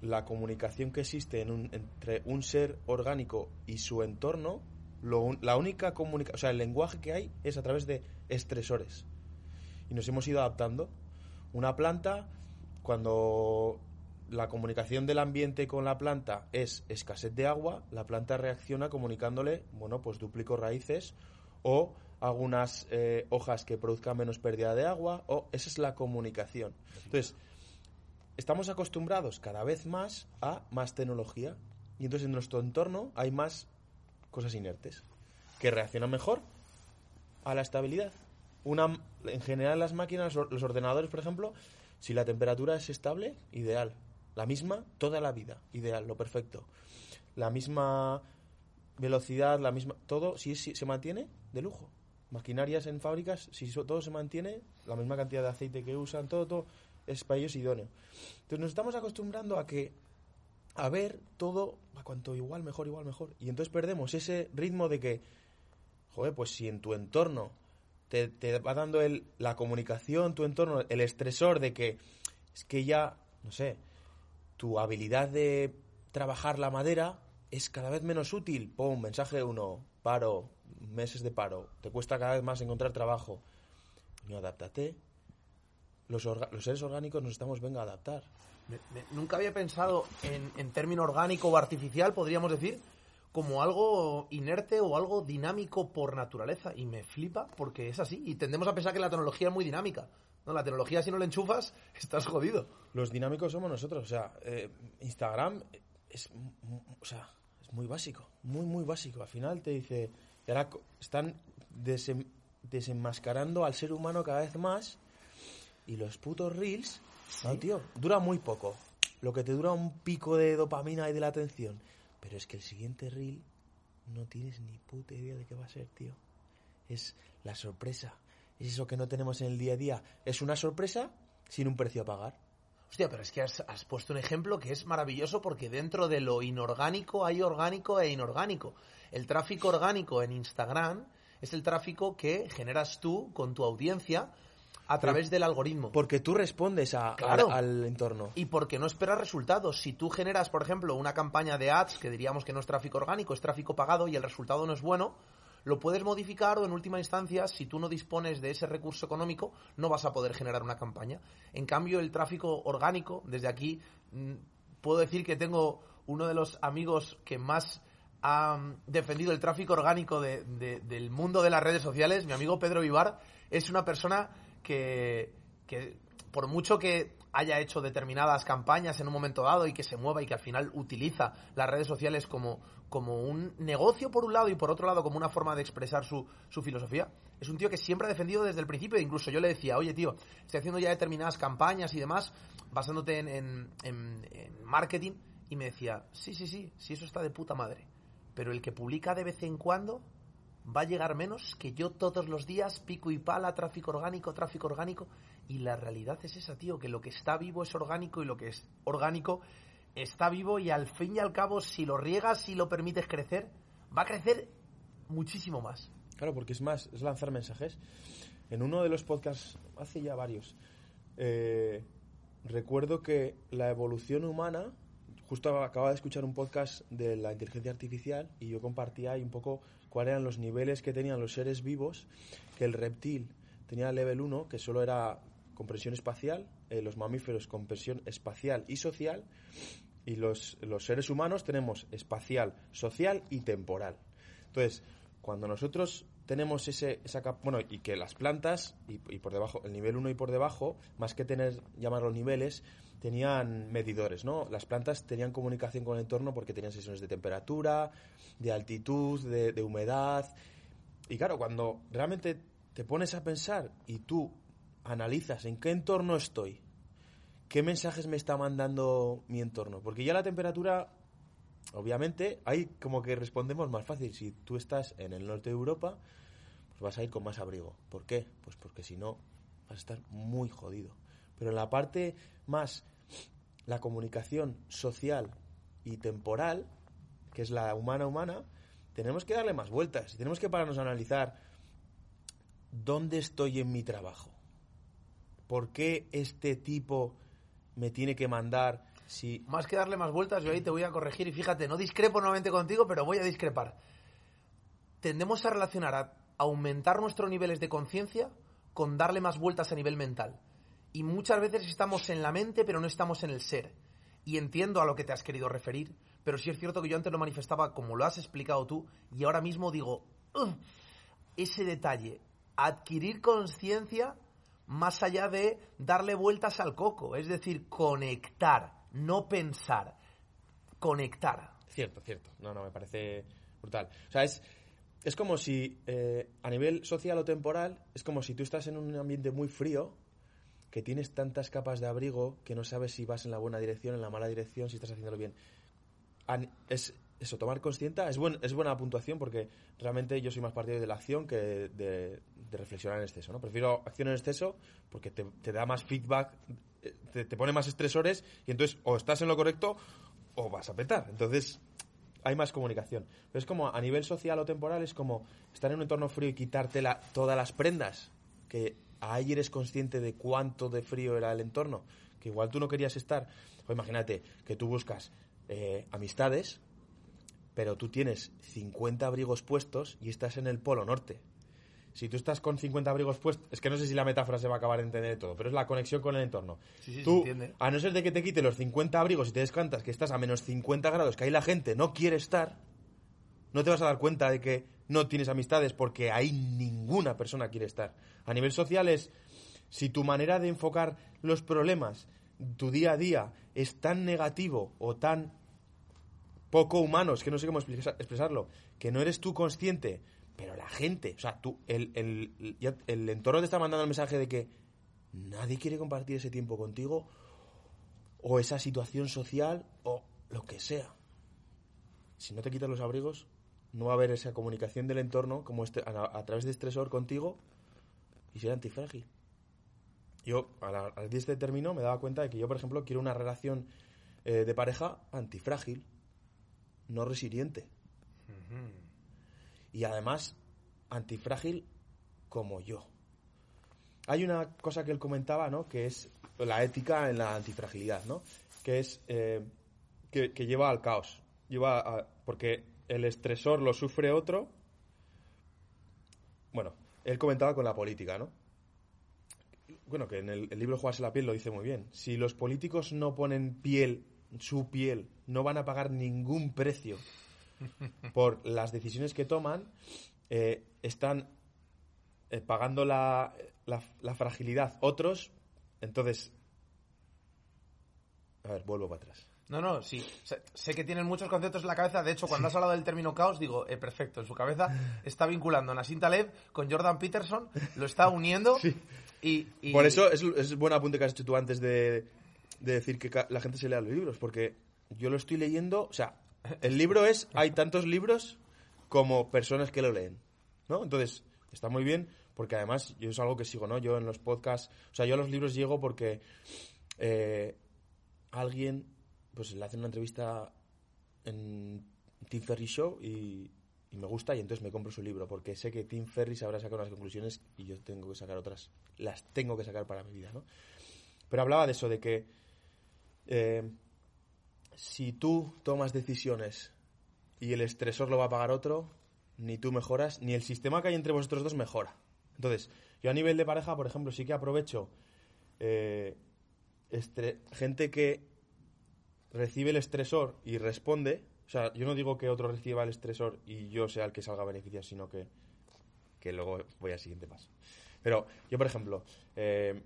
la comunicación que existe en un- entre un ser orgánico y su entorno, lo la única comunicación, o sea, el lenguaje que hay es a través de estresores. Y nos hemos ido adaptando. Una planta, cuando la comunicación del ambiente con la planta es escasez de agua, la planta reacciona comunicándole, bueno, pues duplico raíces o hago unas eh, hojas que produzcan menos pérdida de agua, o esa es la comunicación. Entonces, estamos acostumbrados cada vez más a más tecnología y entonces en nuestro entorno hay más cosas inertes que reaccionan mejor a la estabilidad. Una, en general las máquinas, los ordenadores, por ejemplo, si la temperatura es estable, ideal. La misma toda la vida, ideal, lo perfecto. La misma velocidad, la misma todo, si, se mantiene, de lujo. Maquinarias en fábricas, si todo se mantiene, la misma cantidad de aceite que usan, todo, todo es para ellos idóneo. Entonces nos estamos acostumbrando a que a ver todo a cuanto igual, mejor, igual, mejor. Y entonces perdemos ese ritmo de que, joder, pues si en tu entorno te, va dando el, la comunicación, tu entorno, el estresor de que es que ya, no sé, tu habilidad de trabajar la madera es cada vez menos útil. Pum, mensaje uno, paro, meses de paro, te cuesta cada vez más encontrar trabajo. No, adáptate. Los, seres orgánicos nos estamos, venga, a adaptar. Nunca había pensado en, en término orgánico o artificial, podríamos decir, como algo inerte o algo dinámico por naturaleza. Y me flipa porque es así. Y tendemos a pensar que la tecnología es muy dinámica. No, la tecnología si no la enchufas, estás jodido. Los dinámicos somos nosotros. O sea, eh, Instagram es, o sea, es muy básico, muy, muy básico. Al final te dice, y ahora co- están desem- desenmascarando al ser humano cada vez más y los putos reels, no, tío, dura muy poco. Lo que te dura un pico de dopamina y de la atención. Pero es que el siguiente reel no tienes ni puta idea de qué va a ser, tío. Es la sorpresa. Es eso que no tenemos en el día a día. Es una sorpresa sin un precio a pagar. Hostia, pero es que has, has puesto un ejemplo que es maravilloso porque dentro de lo inorgánico hay orgánico e inorgánico. El tráfico orgánico en Instagram es el tráfico que generas tú con tu audiencia a través del algoritmo. Porque tú respondes a- Claro. al, al entorno. Y porque no esperas resultados. Si tú generas, por ejemplo, una campaña de ads, que diríamos que no es tráfico orgánico, es tráfico pagado y el resultado no es bueno, lo puedes modificar o en última instancia, si tú no dispones de ese recurso económico, no vas a poder generar una campaña. En cambio, el tráfico orgánico, desde aquí, mm, puedo decir que tengo uno de los amigos que más ha mm, defendido el tráfico orgánico de- de- del mundo de las redes sociales, mi amigo Pedro Vivar, es una persona que, por mucho que haya hecho determinadas campañas en un momento dado y que se mueva y que al final utiliza las redes sociales como, como un negocio por un lado y por otro lado como una forma de expresar su, su filosofía, es un tío que siempre ha defendido desde el principio. Incluso yo le decía, oye tío, estoy haciendo ya determinadas campañas y demás, basándote en- en- en marketing, y me decía, sí, sí, sí, sí, eso está de puta madre. Pero el que publica de vez en cuando va a llegar menos que yo todos los días pico y pala, tráfico orgánico, tráfico orgánico. Y la realidad es esa, tío, que lo que está vivo es orgánico y lo que es orgánico está vivo y al fin y al cabo, si lo riegas, si lo permites crecer, va a crecer muchísimo más. Claro, porque es más, es lanzar mensajes. En uno de los podcasts, hace ya varios, eh, recuerdo que la evolución humana, justo acababa de escuchar un podcast de la inteligencia artificial y yo compartía ahí un poco cuáles eran los niveles que tenían los seres vivos, que el reptil tenía level 1, que solo era comprensión espacial, eh, los mamíferos comprensión espacial y social, y los, los seres humanos tenemos espacial, social y temporal. Entonces, cuando nosotros tenemos ese, esa bueno, y que las plantas, y, por debajo, el nivel 1 y por debajo, más que tener, llamarlos niveles, tenían medidores, ¿no? Las plantas tenían comunicación con el entorno porque tenían sesiones de temperatura, de altitud, de, de humedad. Y claro, cuando realmente te pones a pensar y tú analizas en qué entorno estoy, qué mensajes me está mandando mi entorno, porque ya la temperatura obviamente, ahí como que respondemos más fácil. Si tú estás en el norte de Europa, pues vas a ir con más abrigo. ¿Por qué? Pues porque si no, vas a estar muy jodido. Pero en la parte más, la comunicación social y temporal, que es la humana-humana, tenemos que darle más vueltas. Tenemos que pararnos a analizar dónde estoy en mi trabajo. ¿Por qué este tipo me tiene que mandar si Más que darle más vueltas, yo ahí te voy a corregir y fíjate, no discrepo nuevamente contigo, pero voy a discrepar. Tendemos a relacionar a aumentar nuestros niveles de conciencia con darle más vueltas a nivel mental. Y muchas veces estamos en la mente, pero no estamos en el ser. Y entiendo a lo que te has querido referir, pero sí es cierto que yo antes lo manifestaba como lo has explicado tú, y ahora mismo digo, "Ugh, ese detalle, adquirir conciencia más allá de darle vueltas al coco, es decir, conectar, no pensar, conectar. Cierto, cierto. No, no, me parece brutal. O sea, es, es como si eh, a nivel social o temporal, es como si tú estás en un ambiente muy frío, que tienes tantas capas de abrigo que no sabes si vas en la buena dirección, en la mala dirección, si estás haciéndolo bien. Es eso, tomar consciente es, buen, es buena puntuación porque realmente yo soy más partidario de la acción que de, de- reflexionar en exceso. ¿no? Prefiero acción en exceso porque te, da más feedback, eh, te, te pone más estresores y entonces o estás en lo correcto o vas a petar. Entonces hay más comunicación. Pero es como a nivel social o temporal, es como estar en un entorno frío y quitarte la- todas las prendas, que ahí eres consciente de cuánto de frío era el entorno, que igual tú no querías estar. O imagínate que tú buscas eh, amistades, pero tú tienes 50 abrigos puestos y estás en el polo norte. Si tú estás con 50 abrigos puestos, es que no sé si la metáfora se va a acabar de entender de todo, pero es la conexión con el entorno. Sí, tú, a no ser de que te quite los 50 abrigos y te des cuenta que estás a menos 50 grados, que ahí la gente no quiere estar, no te vas a dar cuenta de que no tienes amistades porque ahí ninguna persona quiere estar. A nivel social es, si tu manera de enfocar los problemas, tu día a día, es tan negativo o tan poco humano, es que no sé cómo expresa- expresarlo, que no eres tú consciente, pero la gente, o sea, tú, el, el, el entorno te está mandando el mensaje de que nadie quiere compartir ese tiempo contigo, o esa situación social, o lo que sea. Si no te quitas los abrigos, no va a haber esa comunicación del entorno como este, a, a través de estresor contigo y ser antifrágil. Yo, a la- al de este término, me daba cuenta de que yo, por ejemplo, quiero una relación eh, de pareja antifrágil, no resiliente. Y además, antifrágil como yo. Hay una cosa que él comentaba, ¿no? Que es la ética en la antifragilidad, ¿no? Que es eh, que, que lleva al caos. Lleva a- porque el estresor lo sufre otro. Bueno, él comentaba con la política, ¿no? Bueno, que en el, el libro Jugarse la piel lo dice muy bien. Si los políticos no ponen piel, su piel, no van a pagar ningún precio por las decisiones que toman, eh, están eh, pagando la, la- la fragilidad otros. Entonces, a ver, vuelvo para atrás. No, no, sí. Sé, sé que tienen muchos conceptos en la cabeza. De hecho, cuando has hablado del término caos, digo, eh, perfecto. En su cabeza está vinculando a Nassim Taleb con Jordan Peterson, lo está uniendo. Y, y- Por eso es, es buen apunte que has hecho tú antes de, de decir que la gente se lea los libros, porque yo lo estoy leyendo, o sea, el libro es, hay tantos libros como personas que lo leen, ¿no? Entonces, está muy bien, porque además yo es algo que sigo, ¿no? Yo en los podcasts, o sea, yo a los libros llego porque eh, alguien, pues le hace una entrevista en Tim Ferry Show y, me gusta y entonces me compro su libro porque sé que Tim Ferriss habrá sacado unas conclusiones y yo tengo que sacar otras, las tengo que sacar para mi vida, ¿no? Pero hablaba de eso, de que eh, si tú tomas decisiones y el estresor lo va a pagar otro, ni tú mejoras, ni el sistema que hay entre vosotros dos mejora. Entonces, yo a nivel de pareja, por ejemplo, sí que aprovecho eh, gente que recibe el estresor y responde. O sea, yo no digo que otro reciba el estresor y yo sea el que salga beneficiado, sino que, que luego voy al siguiente paso. Pero yo, por ejemplo, eh,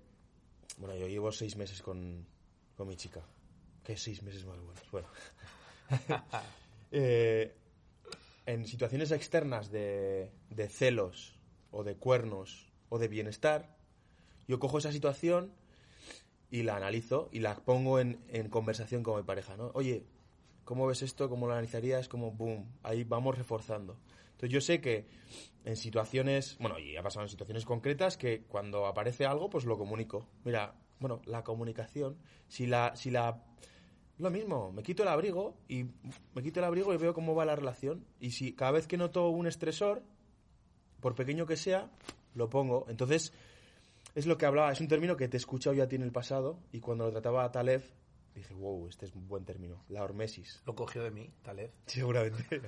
bueno, yo llevo seis meses con, con mi chica. ¿Qué seis meses más buenos? Bueno. Eh, en situaciones externas de, de celos o de cuernos o de bienestar, yo cojo esa situación y la analizo y la pongo en, en conversación con mi pareja, ¿no? Oye, ¿cómo ves esto? ¿Cómo lo analizarías? Como, boom, ahí vamos reforzando. Entonces yo sé que en situaciones, bueno, y ha pasado en situaciones concretas que cuando aparece algo, pues lo comunico. Mira, bueno, la comunicación, si la, si la, lo mismo, me quito el abrigo y me quito el abrigo y veo cómo va la relación. Y si cada vez que noto un estresor, por pequeño que sea, lo pongo. Entonces, es lo que hablaba, es un término que te he escuchado yo a ti en el pasado y cuando lo trataba a Taleb, dije, wow, este es un buen término, la hormesis. Lo cogió de mí, Taleb. Seguramente.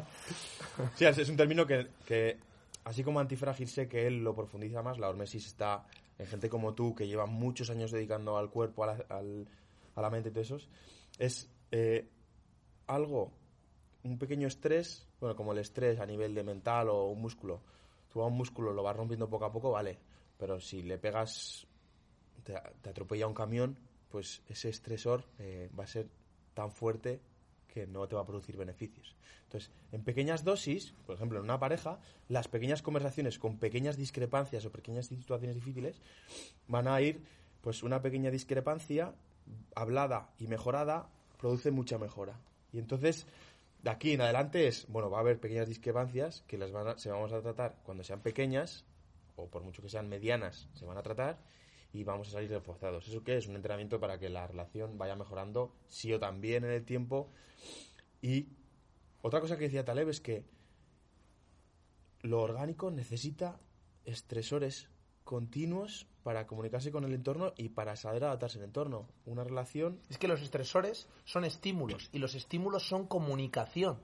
sí, es un término que, que, así como antifrágil sé que él lo profundiza más, la hormesis está en gente como tú que lleva muchos años dedicando al cuerpo, a la, al- a la mente y todo eso. Es eh, algo, un pequeño estrés, bueno, como el estrés a nivel de mental o un músculo. Tú a un músculo lo vas rompiendo poco a poco, vale, pero si le pegas, te, te atropella un camión, pues ese estresor eh, va a ser tan fuerte que no te va a producir beneficios. Entonces, en pequeñas dosis, por ejemplo, en una pareja, las pequeñas conversaciones con pequeñas discrepancias o pequeñas situaciones difíciles van a ir, pues una pequeña discrepancia hablada y mejorada produce mucha mejora. Y entonces, de aquí en adelante es, bueno, va a haber pequeñas discrepancias que las van se vamos a tratar cuando sean pequeñas, o por mucho que sean medianas, se van a tratar y vamos a salir reforzados. ¿Eso qué es? Un entrenamiento para que la relación vaya mejorando, sí o también en el tiempo. Y otra cosa que decía Taleb es que lo orgánico necesita estresores continuos para comunicarse con el entorno y para saber adaptarse al entorno. Una relación Es que los estresores son estímulos y los estímulos son comunicación.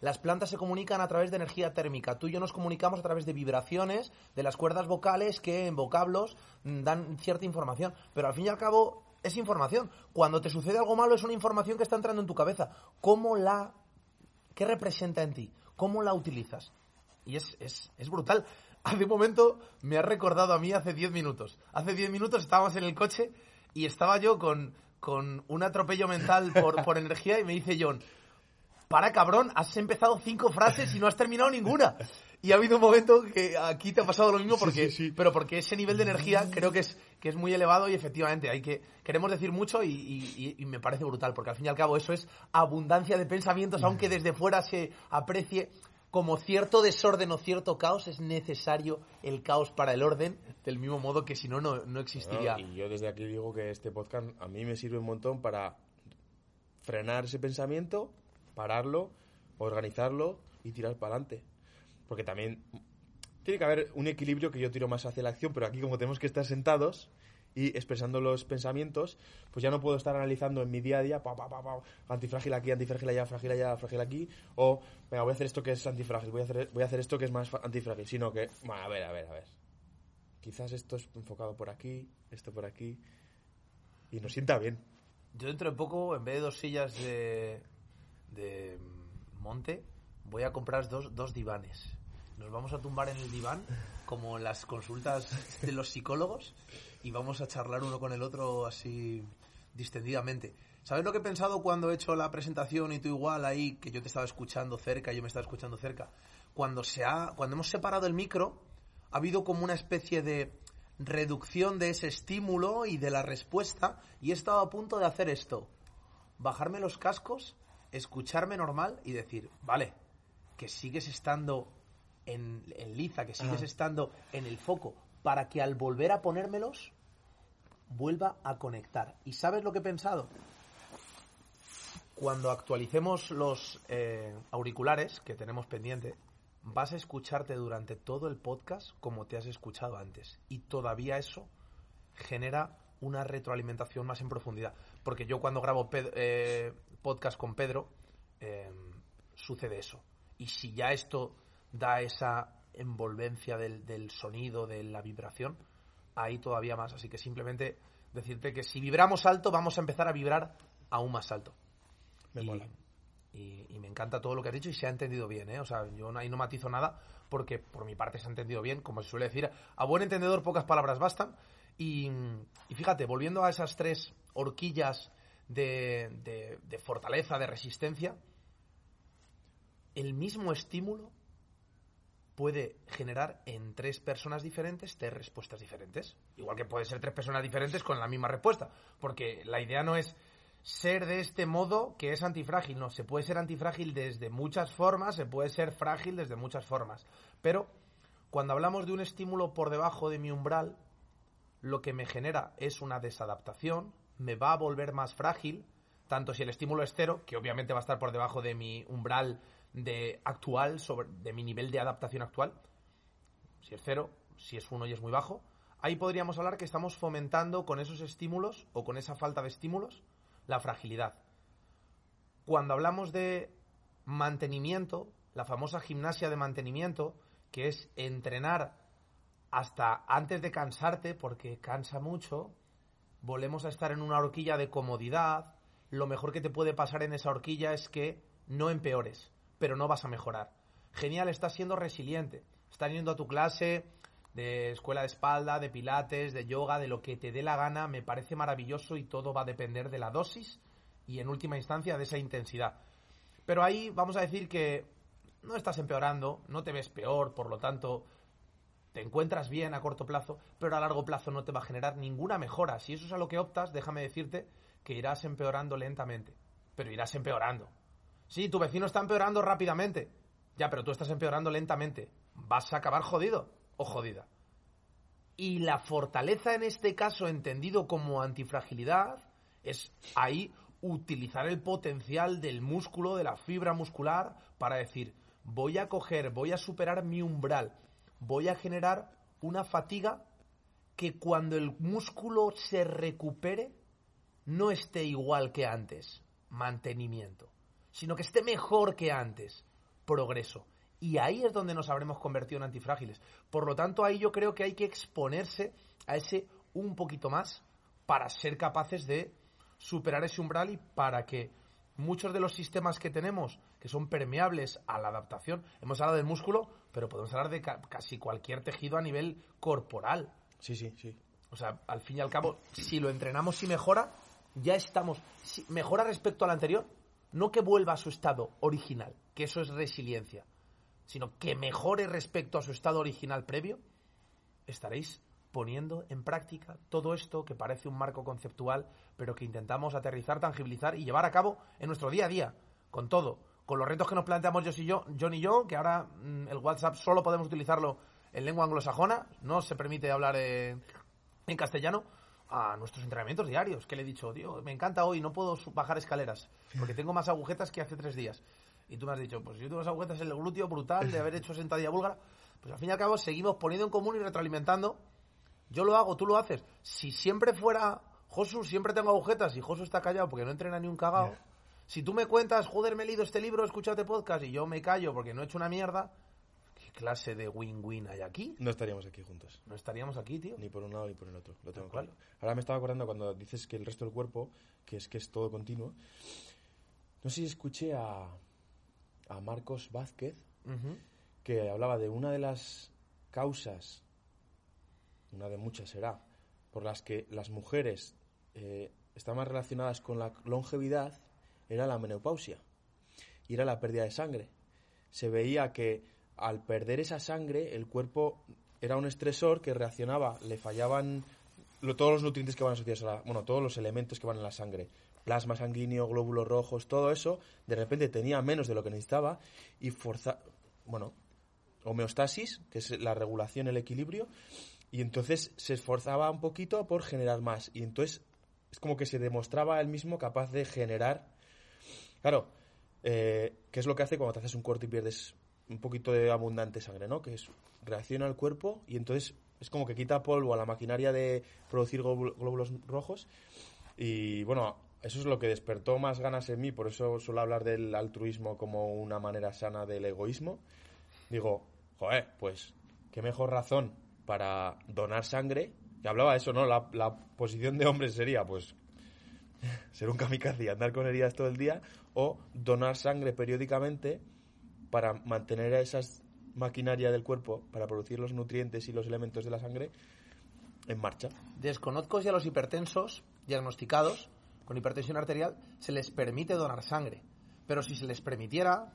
Las plantas se comunican a través de energía térmica. Tú y yo nos comunicamos a través de vibraciones de las cuerdas vocales que en vocablos mm, dan cierta información. Pero al fin y al cabo es información. Cuando te sucede algo malo es una información que está entrando en tu cabeza. ¿Cómo la... ¿Qué representa en ti? ¿Cómo la utilizas? Y es, es, es brutal. Hace un momento me ha recordado a mí hace 10 minutos. Hace 10 minutos estábamos en el coche y estaba yo con, con un atropello mental por, por energía y me dice John, para cabrón, has empezado cinco frases y no has terminado ninguna. Y ha habido un momento que aquí te ha pasado lo mismo porque, sí, sí. pero porque ese nivel de energía creo que es, que es muy elevado y efectivamente hay que, queremos decir mucho y, y- y- y me parece brutal porque al fin y al cabo eso es abundancia de pensamientos, aunque desde fuera se aprecie como cierto desorden o cierto caos es necesario el caos para el orden, del mismo modo que si no, no, no existiría. Y yo desde aquí digo que este podcast a mí me sirve un montón para frenar ese pensamiento, pararlo, organizarlo y tirar para adelante. Porque también tiene que haber un equilibrio que yo tiro más hacia la acción, pero aquí como tenemos que estar sentados y expresando los pensamientos, pues ya no puedo estar analizando en mi día a día, pa, pa, antifrágil aquí, antifrágil allá, frágil allá, frágil aquí, o venga, voy a hacer esto que es antifrágil, voy a hacer, voy a hacer esto que es más antifrágil, sino que, bueno, a ver, a ver, a ver. Quizás esto es enfocado por aquí, esto por aquí, y nos sienta bien. Yo dentro de poco, en vez de dos sillas de, de monte, voy a comprar dos, dos divanes. Nos vamos a tumbar en el diván, como en las consultas de los psicólogos, y vamos a charlar uno con el otro así distendidamente. ¿Sabes lo que he pensado cuando he hecho la presentación y tú igual ahí, que yo te estaba escuchando cerca, yo me estaba escuchando cerca? Cuando, se ha, cuando hemos separado el micro, ha habido como una especie de reducción de ese estímulo y de la respuesta, y he estado a punto de hacer esto. Bajarme los cascos, escucharme normal y decir, vale, que sigues estando en, en liza, que sigues estando en el foco, para que al volver a ponérmelos, vuelva a conectar. ¿Y sabes lo que he pensado? Cuando actualicemos los eh, auriculares que tenemos pendiente, vas a escucharte durante todo el podcast como te has escuchado antes. Y todavía eso genera una retroalimentación más en profundidad. Porque yo cuando grabo eh, podcast con Pedro, eh, sucede eso. Y si ya esto da esa envolvencia del, del sonido, de la vibración, ahí todavía más. Así que simplemente decirte que si vibramos alto, vamos a empezar a vibrar aún más alto. Me y, mola. y- y me encanta todo lo que has dicho y se ha entendido bien, ¿eh? O sea, yo ahí no matizo nada porque por mi parte se ha entendido bien, como se suele decir. A buen entendedor pocas palabras bastan. Y, y fíjate, volviendo a esas tres horquillas de, de- de fortaleza, de resistencia, el mismo estímulo puede generar en tres personas diferentes tres respuestas diferentes. Igual que puede ser tres personas diferentes con la misma respuesta. Porque la idea no es ser de este modo que es antifrágil. No, se puede ser antifrágil desde muchas formas, se puede ser frágil desde muchas formas. Pero cuando hablamos de un estímulo por debajo de mi umbral, lo que me genera es una desadaptación, me va a volver más frágil, tanto si el estímulo es cero, que obviamente va a estar por debajo de mi umbral de actual, sobre, de mi nivel de adaptación actual, si es cero, si es uno y es muy bajo, ahí podríamos hablar que estamos fomentando con esos estímulos o con esa falta de estímulos la fragilidad. Cuando hablamos de mantenimiento, la famosa gimnasia de mantenimiento, que es entrenar hasta antes de cansarte, porque cansa mucho, volvemos a estar en una horquilla de comodidad, lo mejor que te puede pasar en esa horquilla es que no empeores, pero no vas a mejorar. Genial, estás siendo resiliente, estás yendo a tu clase de escuela de espalda, de pilates, de yoga, de lo que te dé la gana, me parece maravilloso y todo va a depender de la dosis y en última instancia de esa intensidad. Pero ahí vamos a decir que no estás empeorando, no te ves peor, por lo tanto te encuentras bien a corto plazo, pero a largo plazo no te va a generar ninguna mejora. Si eso es a lo que optas, déjame decirte que irás empeorando lentamente, pero irás empeorando. Sí, tu vecino está empeorando rápidamente, ya, pero tú estás empeorando lentamente. Vas a acabar jodido o jodida. Y la fortaleza en este caso, entendido como antifragilidad, es ahí utilizar el potencial del músculo, de la fibra muscular, para decir, voy a coger, voy a superar mi umbral, voy a generar una fatiga que cuando el músculo se recupere no esté igual que antes, mantenimiento, sino que esté mejor que antes, progreso. Y ahí es donde nos habremos convertido en antifrágiles. Por lo tanto, ahí yo creo que hay que exponerse a ese un poquito más para ser capaces de superar ese umbral y para que muchos de los sistemas que tenemos, que son permeables a la adaptación, hemos hablado del músculo, pero podemos hablar de ca- casi cualquier tejido a nivel corporal. Sí, sí, sí. O sea, al fin y al cabo, si lo entrenamos y mejora, ya estamos. Si mejora respecto al anterior, no que vuelva a su estado original, que eso es resiliencia, sino que mejore respecto a su estado original previo, estaréis poniendo en práctica todo esto que parece un marco conceptual, pero que intentamos aterrizar, tangibilizar y llevar a cabo en nuestro día a día, con todo, con los retos que nos planteamos yo y yo, John y yo, que ahora mm, el WhatsApp solo podemos utilizarlo en lengua anglosajona, no se permite hablar en, en castellano, a nuestros entrenamientos diarios, que le he dicho, tío, me encanta hoy, no puedo bajar escaleras, porque tengo más agujetas que hace tres días. Y tú me has dicho, pues yo tengo más agujetas en el glúteo brutal de haber hecho sentadilla búlgara. Pues al fin y al cabo seguimos poniendo en común y retroalimentando. Yo lo hago, tú lo haces. Si siempre fuera Josu, siempre tengo agujetas y Josu está callado porque no entrena ni un cagao. Si tú me cuentas, joder, me he leído este libro, escúchate podcast y yo me callo porque no he hecho una mierda, ¿qué clase de win-win hay aquí? No estaríamos aquí juntos. No estaríamos aquí, tío. Ni por un lado ni por el otro. Lo tengo claro. Ahora me estaba acordando cuando dices que el resto del cuerpo, que es que es todo continuo. No sé si escuché a, a Marcos Vázquez que hablaba de una de las causas, una de muchas será, por las que las mujeres eh, están más relacionadas con la longevidad, era la menopausia y era la pérdida de sangre. Se veía que al perder esa sangre, el cuerpo era un estresor que reaccionaba, le fallaban todos los nutrientes que van asociados a la, bueno, todos los elementos que van en la sangre, plasma sanguíneo, glóbulos rojos, todo eso, de repente tenía menos de lo que necesitaba y forza, bueno, homeostasis, que es la regulación, el equilibrio, y entonces se esforzaba un poquito por generar más. Y entonces es como que se demostraba él mismo capaz de generar. Claro, eh, ¿qué es lo que hace cuando te haces un corte y pierdes un poquito de abundante sangre, ¿no? Que es reacciona al cuerpo y entonces es como que quita polvo a la maquinaria de producir glóbul- glóbulos rojos. Y bueno, eso es lo que despertó más ganas en mí, por eso suelo hablar del altruismo como una manera sana del egoísmo. Digo, joder, pues qué mejor razón para donar sangre. Y hablaba de eso, ¿no? La posición de hombre sería, pues, ser un kamikaze y andar con heridas todo el día, o donar sangre periódicamente para mantener a esas maquinaria del cuerpo, para producir los nutrientes y los elementos de la sangre, en marcha. Desconozco si a los hipertensos diagnosticados con hipertensión arterial se les permite donar sangre. Pero si se les permitiera,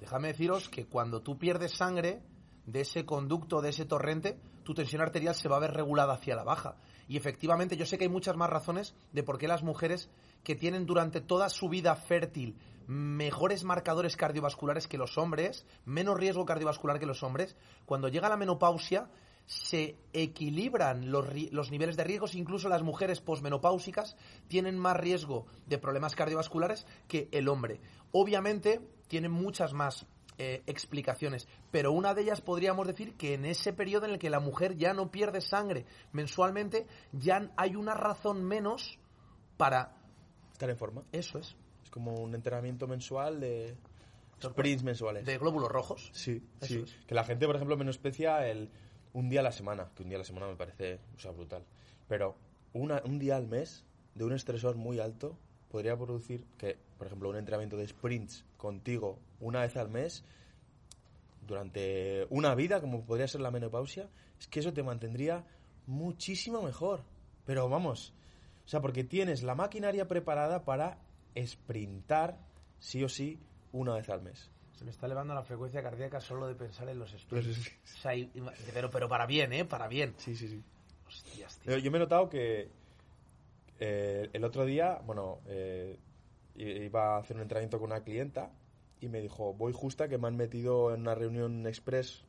déjame deciros que cuando tú pierdes sangre de ese conducto, de ese torrente, tu tensión arterial se va a ver regulada hacia la baja. Y efectivamente, yo sé que hay muchas más razones de por qué las mujeres que tienen durante toda su vida fértil mejores marcadores cardiovasculares que los hombres, menos riesgo cardiovascular que los hombres, cuando llega la menopausia se equilibran los, los niveles de riesgos, incluso las mujeres posmenopáusicas tienen más riesgo de problemas cardiovasculares que el hombre. Obviamente tienen muchas más eh, explicaciones, pero una de ellas podríamos decir que en ese periodo en el que la mujer ya no pierde sangre mensualmente, ya hay una razón menos para... Estar en forma. Eso es, Es como un entrenamiento mensual de sprints mensuales. de glóbulos rojos. Sí, Eso sí. es. Que la gente, por ejemplo, menosprecia el un día a la semana, que un día a la semana me parece o sea, brutal. Pero una, un día al mes de un estresor muy alto podría producir que, por ejemplo, un entrenamiento de sprints contigo una vez al mes durante una vida, como podría ser la menopausia, es que eso te mantendría muchísimo mejor. Pero vamos, o sea, porque tienes la maquinaria preparada para sprintar sí o sí una vez al mes. Se me está elevando la frecuencia cardíaca solo de pensar en los sprints. O sea, pero, pero para bien, ¿eh? Para bien. Sí, sí, sí. Hostias, tío. Yo me he notado que eh, el otro día, bueno, eh, iba a hacer un entrenamiento con una clienta y me dijo, voy justa que me han metido en una reunión express,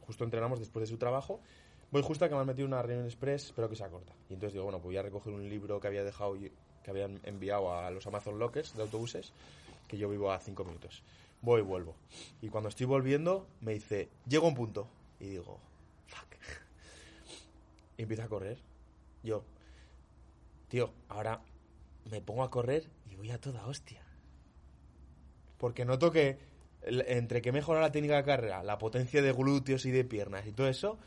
justo entrenamos después de su trabajo, voy justa que me han metido en una reunión express, espero que sea corta. Y entonces digo, bueno, pues voy a recoger un libro que había dejado, que habían enviado a los Amazon Lockers de autobuses, que yo vivo a cinco minutos. Voy y vuelvo. Y cuando estoy volviendo, me dice, llego a un punto. Y digo, fuck. Y empiezo a correr. Yo, tío, ahora me pongo a correr voy a toda hostia. Porque noto que entre que mejora la técnica de carrera, la potencia de glúteos y de piernas y todo eso,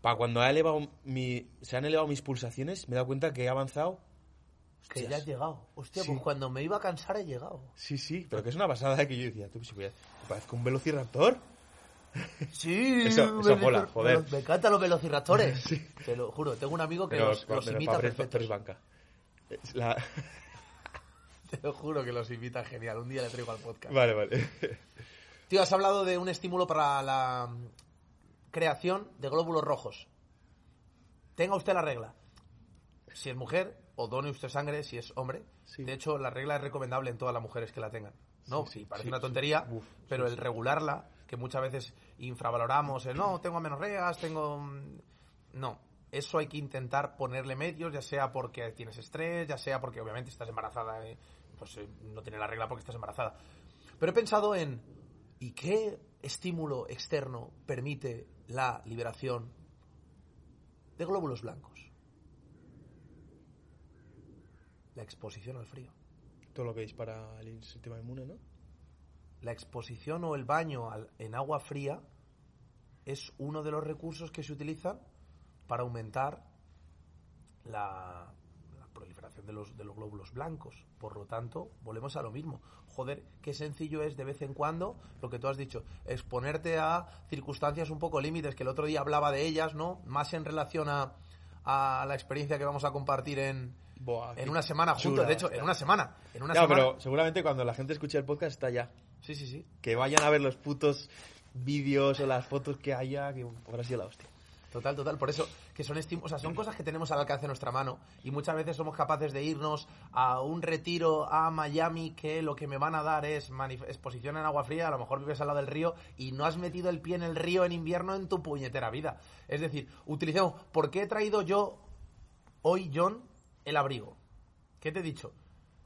para cuando ha elevado mi, se han elevado mis pulsaciones, me he dado cuenta que he avanzado. Que Hostias. ya has llegado. Hostia, Sí. pues cuando me iba a cansar he llegado. Sí, sí, pero que es una pasada ¿eh? que yo decía, tú, voy a- parezco un velociraptor. Sí, Eso- eso me- mola, me- joder. Me encantan los velociraptores. Te lo juro, tengo un amigo que Pero, los, los pero imita. Pres Banca. La- Te lo juro que los imita genial. Un día le traigo al podcast. Vale, vale. Tío, has hablado de un estímulo para la mm, creación de glóbulos rojos. Tenga usted la regla. Si es mujer, o done usted sangre si es hombre. Sí. De hecho, la regla es recomendable en todas las mujeres que la tengan. ¿no? Sí, parece una tontería, Uf, pero el regularla, que muchas veces infravaloramos, el no, tengo amenorreas, tengo... mm", No, eso hay que intentar ponerle medios, ya sea porque tienes estrés, ya sea porque obviamente estás embarazada, eh, pues eh, no tiene la regla porque estás embarazada. Pero he pensado en, ¿y qué estímulo externo permite la liberación de glóbulos blancos? La exposición al frío. Todo lo que dispara el sistema inmune, ¿no? La exposición o el baño en agua fría es uno de los recursos que se utilizan para aumentar la, de los, de los glóbulos blancos. Por lo tanto, volvemos a lo mismo. Joder, qué sencillo es de vez en cuando lo que tú has dicho, exponerte a circunstancias un poco límites, que el otro día hablaba de ellas, ¿no? Más en relación a, a la experiencia que vamos a compartir en, en una semana juntos. De hecho, en una semana. En una Claro, semana. pero seguramente cuando la gente escuche el podcast está ya. Sí, sí, sí. Que vayan a ver los putos vídeos o las fotos que haya, que habrá sido la hostia. Total, total. Por eso, que son estímulos, o sea, son cosas que tenemos al alcance de nuestra mano y muchas veces somos capaces de irnos a un retiro a Miami que lo que me van a dar es exposición en agua fría, a lo mejor vives al lado del río y no has metido el pie en el río en invierno en tu puñetera vida. Es decir, utilicemos, ¿por qué he traído yo hoy, John, el abrigo? ¿Qué te he dicho?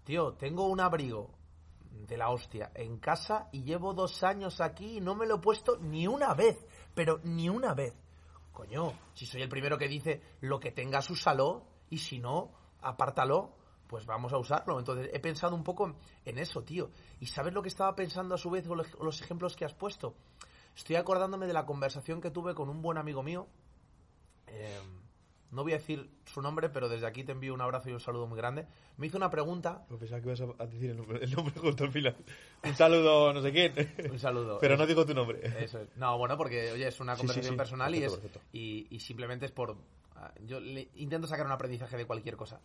Tío, tengo un abrigo de la hostia en casa y llevo dos años aquí y no me lo he puesto ni una vez, pero ni una vez. Coño, si soy el primero que dice lo que tenga su saló y si no, apártalo, pues vamos a usarlo. Entonces he pensado un poco en eso, tío. ¿Y sabes lo que estaba pensando a su vez o los ejemplos que has puesto? Estoy acordándome de la conversación que tuve con un buen amigo mío. Eh, no voy a decir su nombre, pero desde aquí te envío un abrazo y un saludo muy grande. Me hizo una pregunta. Pensaba que ibas a decir el nombre, el nombre justo al final. Un saludo, no sé quién. Un saludo. Pero no digo tu nombre. Eso es. No, bueno, porque oye, es una Sí, sí, conversación sí. personal y, es, Perfecto, y, y simplemente es por... ah, Yo le- intento sacar un aprendizaje de cualquier cosa.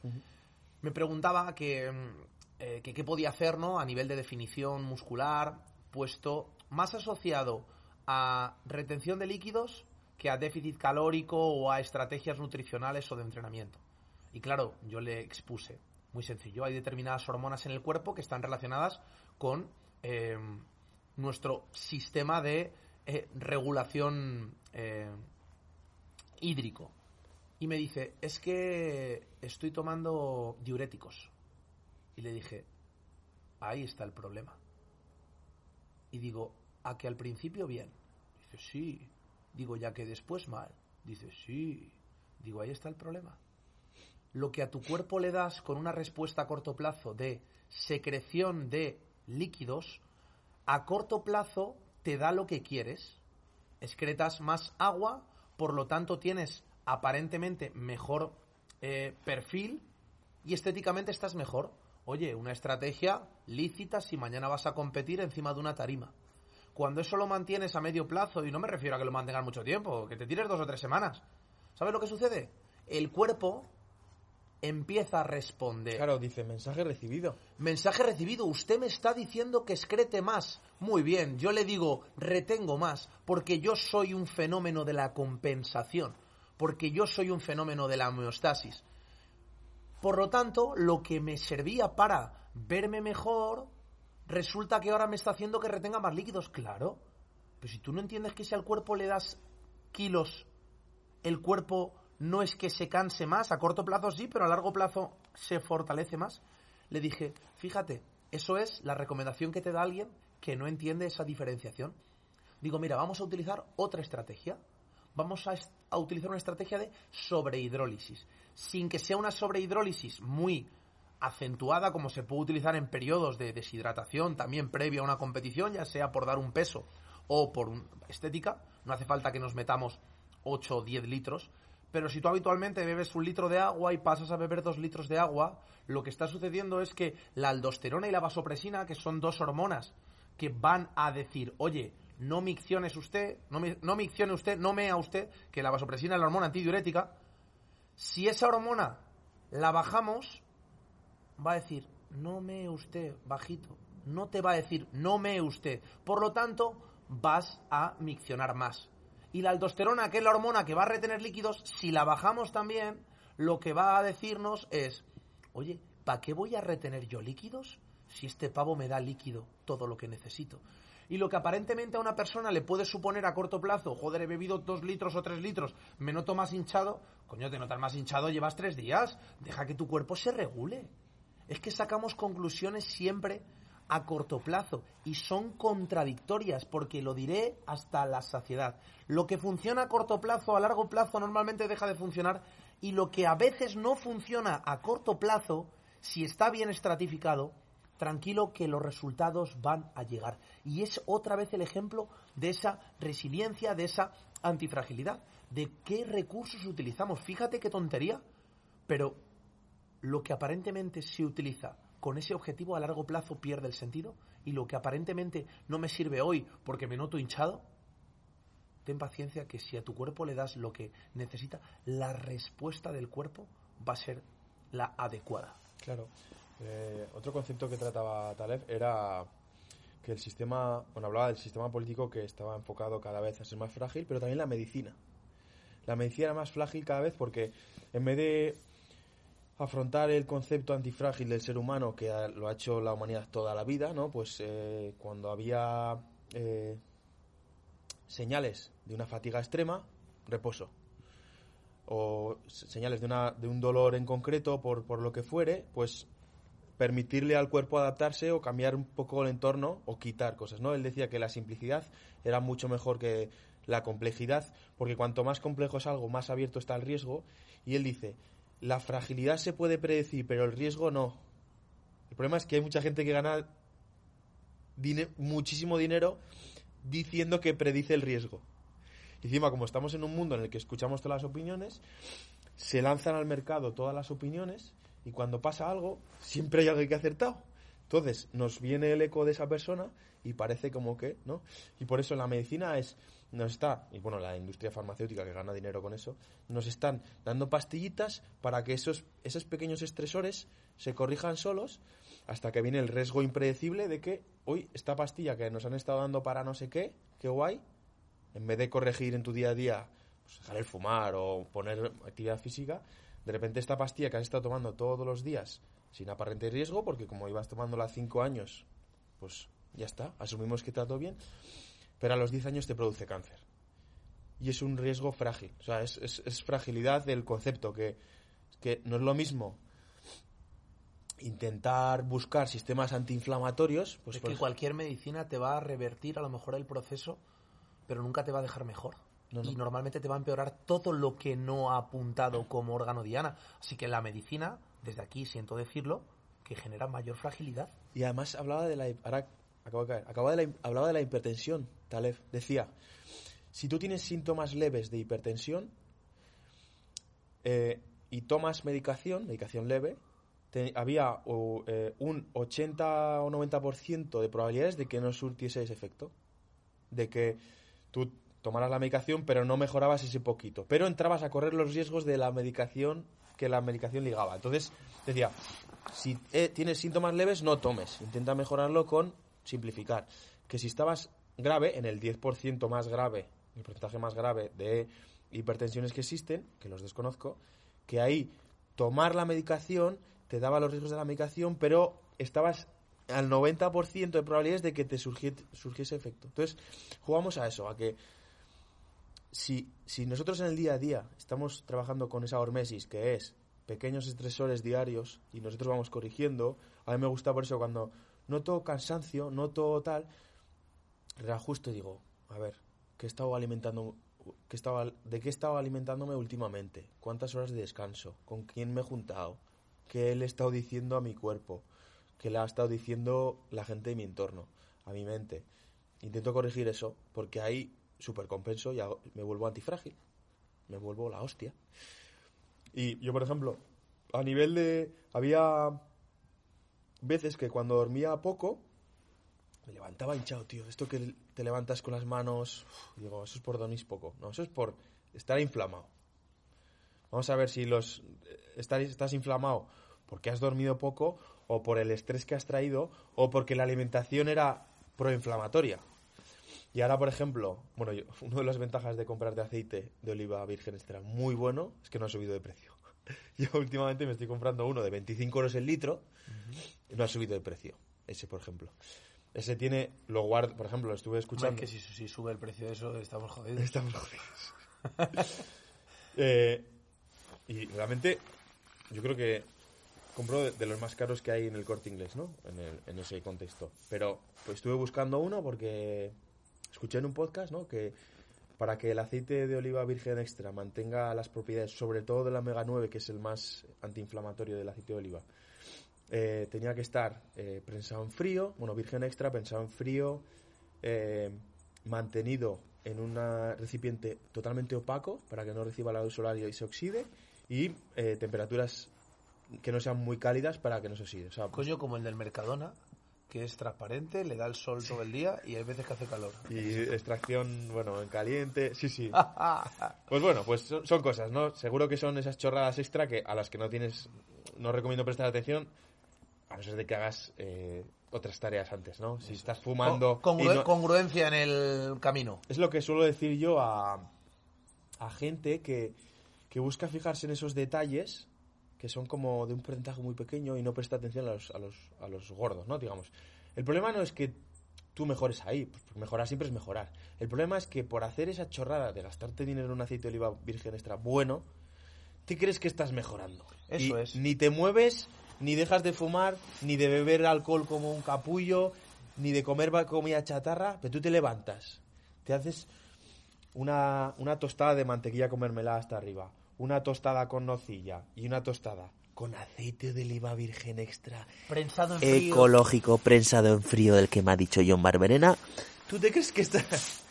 Me preguntaba que, mm, eh, que qué podía hacer ¿no? a nivel de definición muscular, puesto más asociado a retención de líquidos que a déficit calórico o a estrategias nutricionales o de entrenamiento. Y claro, yo le expuse, muy sencillo, hay determinadas hormonas en el cuerpo que están relacionadas con eh, nuestro sistema de eh, regulación eh, hídrico. Y me dice, es que estoy tomando diuréticos. Y le dije, ahí está el problema. Y digo, ¿a que al principio bien? Dice, sí. Digo, ya que después mal. Dice, sí. Digo, ahí está el problema. Lo que a tu cuerpo le das con una respuesta a corto plazo de secreción de líquidos, a corto plazo te da lo que quieres. Excretas más agua, por lo tanto tienes aparentemente mejor eh, perfil y estéticamente estás mejor. Oye, una estrategia lícita si mañana vas a competir encima de una tarima. Cuando eso lo mantienes a medio plazo, y no me refiero a que lo mantengas mucho tiempo, que te tires dos o tres semanas, ¿sabes lo que sucede? El cuerpo empieza a responder. Claro, dice mensaje recibido. Mensaje recibido, usted me está diciendo que excrete más. Muy bien, yo le digo, retengo más, porque yo soy un fenómeno de la compensación, porque yo soy un fenómeno de la homeostasis. Por lo tanto, lo que me servía para verme mejor, resulta que ahora me está haciendo que retenga más líquidos. Claro, pero si tú no entiendes que si al cuerpo le das kilos, el cuerpo no es que se canse más, a corto plazo sí, pero a largo plazo se fortalece más. Le dije, fíjate, eso es la recomendación que te da alguien que no entiende esa diferenciación. Digo, mira, vamos a utilizar otra estrategia. Vamos a, utilizar una estrategia de sobrehidrólisis. Sin que sea una sobrehidrólisis muy acentuada como se puede utilizar en periodos de deshidratación también previa a una competición, ya sea por dar un peso o por estética. No hace falta que nos metamos 8 o 10 litros. Pero si tú habitualmente bebes un litro de agua y pasas a beber dos litros de agua, lo que está sucediendo es que la aldosterona y la vasopresina, que son dos hormonas que van a decir, oye, no micciones usted, no, no miccione usted, no mea usted, que la vasopresina es la hormona antidiurética, si esa hormona la bajamos, va a decir, no mee usted, bajito. No te va a decir, no mee usted. Por lo tanto, vas a miccionar más. Y la aldosterona, que es la hormona que va a retener líquidos, si la bajamos también, lo que va a decirnos es, oye, ¿para qué voy a retener yo líquidos si este pavo me da líquido, todo lo que necesito. Y lo que aparentemente a una persona le puede suponer a corto plazo, joder, he bebido dos litros o tres litros, me noto más hinchado, coño, te notas más hinchado, llevas tres días, deja que tu cuerpo se regule. Es que sacamos conclusiones siempre a corto plazo y son contradictorias porque lo diré hasta la saciedad. Lo que funciona a corto plazo, a largo plazo normalmente deja de funcionar y lo que a veces no funciona a corto plazo, si está bien estratificado, tranquilo que los resultados van a llegar. Y es otra vez el ejemplo de esa resiliencia, de esa antifragilidad, de qué recursos utilizamos. Fíjate qué tontería, pero lo que aparentemente se utiliza con ese objetivo a largo plazo pierde el sentido y lo que aparentemente no me sirve hoy porque me noto hinchado, ten paciencia que si a tu cuerpo le das lo que necesita, la respuesta del cuerpo va a ser la adecuada. Claro. Eh, otro concepto que trataba Taleb era que el sistema, bueno, hablaba del sistema político que estaba enfocado cada vez a ser más frágil, pero también la medicina. La medicina era más frágil cada vez porque en vez de afrontar el concepto antifrágil del ser humano que lo ha hecho la humanidad toda la vida, ¿no? Pues eh, cuando había eh, señales de una fatiga extrema, reposo. O señales de, una, de un dolor en concreto por, por lo que fuere, pues permitirle al cuerpo adaptarse o cambiar un poco el entorno o quitar cosas, ¿no? Él decía que la simplicidad era mucho mejor que la complejidad, porque cuanto más complejo es algo, más abierto está el riesgo, y él dice, la fragilidad se puede predecir, pero el riesgo no. El problema es que hay mucha gente que gana muchísimo dinero diciendo que predice el riesgo. Y encima, como estamos en un mundo en el que escuchamos todas las opiniones, se lanzan al mercado todas las opiniones y cuando pasa algo, siempre hay alguien que ha acertado. Entonces, nos viene el eco de esa persona y parece como que, ¿no? Y por eso la medicina es, nos está, y bueno, la industria farmacéutica que gana dinero con eso, nos están dando pastillitas para que esos, esos pequeños estresores se corrijan solos hasta que viene el riesgo impredecible de que, hoy esta pastilla que nos han estado dando para no sé qué, qué guay, en vez de corregir en tu día a día, pues dejar el fumar o poner actividad física, de repente esta pastilla que has estado tomando todos los días sin aparente riesgo, porque como ibas tomándola cinco años, pues ya está, asumimos que te trató bien, pero a los 10 años te produce cáncer. Y es un riesgo frágil, o sea, es, es, fragilidad del concepto, que, que no es lo mismo intentar buscar sistemas antiinflamatorios. Pues, es que pues cualquier medicina te va a revertir a lo mejor el proceso, pero nunca te va a dejar mejor. Y normalmente te va a empeorar todo lo que no ha apuntado como órgano diana. Así que la medicina, desde aquí siento decirlo, que genera mayor fragilidad. Y además hablaba de la... Caer. Acaba de la, de la hipertensión, Taleb. Decía, si tú tienes síntomas leves de hipertensión eh, y tomas medicación, medicación leve, había eh, un 80 o 90% de probabilidades de que no surtiese ese efecto. De que tú tomaras la medicación, pero no mejorabas ese poquito. Pero entrabas a correr los riesgos de la medicación que la medicación ligaba. Entonces, decía, si eh, tienes síntomas leves, no tomes. Intenta mejorarlo con simplificar. Que si estabas grave, en el 10% más grave, el porcentaje más grave de hipertensiones que existen, que los desconozco, que ahí tomar la medicación te daba los riesgos de la medicación, pero estabas al 90% de probabilidades de que te surgiese efecto. Entonces, jugamos a eso, a que si, si nosotros en el día a día estamos trabajando con esa hormesis, que es pequeños estresores diarios, y nosotros vamos corrigiendo, a mí me gusta por eso cuando noto cansancio, noto tal, reajusto y digo, a ver, ¿qué he estado alimentando? ¿Qué estaba, ¿De qué he estado alimentándome últimamente? ¿Cuántas horas de descanso? ¿Con quién me he juntado? ¿Qué le he estado diciendo a mi cuerpo? ¿Qué le ha estado diciendo la gente de mi entorno? A mi mente. Intento corregir eso, porque ahí supercompenso y me vuelvo antifrágil. Me vuelvo la hostia. Y yo, por ejemplo, a nivel de... Había veces que cuando dormía poco, me levantaba hinchado, tío. Esto que te levantas con las manos... digo, eso es por dormir poco. No, eso es por estar inflamado. Vamos a ver si los estás, estás inflamado porque has dormido poco o por el estrés que has traído o porque la alimentación era proinflamatoria. Y ahora, por ejemplo, bueno, yo, una de las ventajas de comprarte aceite de oliva virgen extra muy bueno es que no ha subido de precio. Yo últimamente me estoy comprando uno de 25 euros el litro y no ha subido de precio. ese por ejemplo. Ese tiene, lo guardo, por ejemplo, lo estuve Hombre, escuchando. que si, si sube el precio de eso, estamos jodidos. Estamos jodidos. Eh, y realmente, yo creo que compro de, de los más caros que hay en el corte inglés, ¿no? En, el- en ese contexto. Pero pues estuve buscando uno porque escuché en un podcast, ¿no? Que para que el aceite de oliva virgen extra mantenga las propiedades, sobre todo del omega 9, que es el más antiinflamatorio del aceite de oliva, eh, tenía que estar eh, prensado en frío, bueno, virgen extra, prensado en frío, eh, mantenido en un recipiente totalmente opaco para que no reciba la luz solar y se oxide, y eh, temperaturas que no sean muy cálidas para que no se oxide. O sea, Coño, como el del Mercadona, que es transparente, le da el sol todo el día y hay veces que hace calor. y extracción, bueno, en caliente, sí, sí. Pues bueno, pues son, son cosas, ¿no? Seguro que son esas chorradas extra que a las que no tienes, no recomiendo prestar atención, a no ser de que hagas eh, otras tareas antes, ¿no? Si estás fumando... Con- no- Congruencia en el camino. Es lo que suelo decir yo a, a gente que, que busca fijarse en esos detalles que son como de un porcentaje muy pequeño y no presta atención a los, a los, a los gordos, ¿no? Digamos. El problema no es que tú mejores ahí, pues mejorar siempre es mejorar. El problema es que por hacer esa chorrada de gastarte dinero en un aceite de oliva virgen extra bueno, te crees que estás mejorando. Eso Y es. Ni te mueves, ni dejas de fumar, ni de beber alcohol como un capullo, ni de comer comida chatarra, pero tú te levantas, te haces una, una tostada de mantequilla con mermelada hasta arriba, una tostada con nocilla y una tostada con aceite de oliva virgen extra Prensado en frío. Ecológico, prensado en frío, del que me ha dicho John Barberena. ¿Tú te crees que estás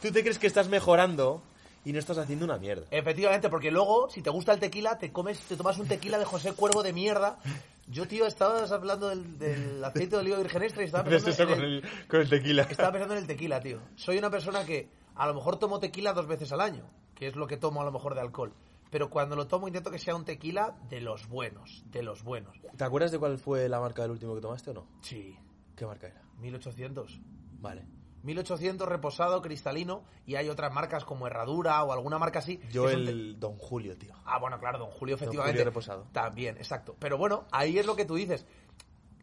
tú te crees que estás mejorando y no estás haciendo una mierda? Efectivamente, porque luego, si te gusta el tequila, te comes, te tomas un tequila de José Cuervo de mierda. Yo, tío, estabas hablando del, del aceite de oliva virgen extra y estaba pensando, eso en con el- el, con el tequila. estaba pensando en el tequila, tío. Soy una persona que a lo mejor tomo tequila dos veces al año, que es lo que tomo a lo mejor de alcohol. Pero cuando lo tomo intento que sea un tequila de los buenos, de los buenos. ¿Te acuerdas de cuál fue la marca del último que tomaste o no? Sí, ¿Qué marca era? 1800. Vale. 1800 reposado, cristalino, y hay otras marcas como Herradura o alguna marca así. Yo te- el Don Julio, tío. Ah, bueno, claro, don Julio, Don efectivamente. Julio reposado. También, exacto. Pero bueno, ahí es lo que tú dices.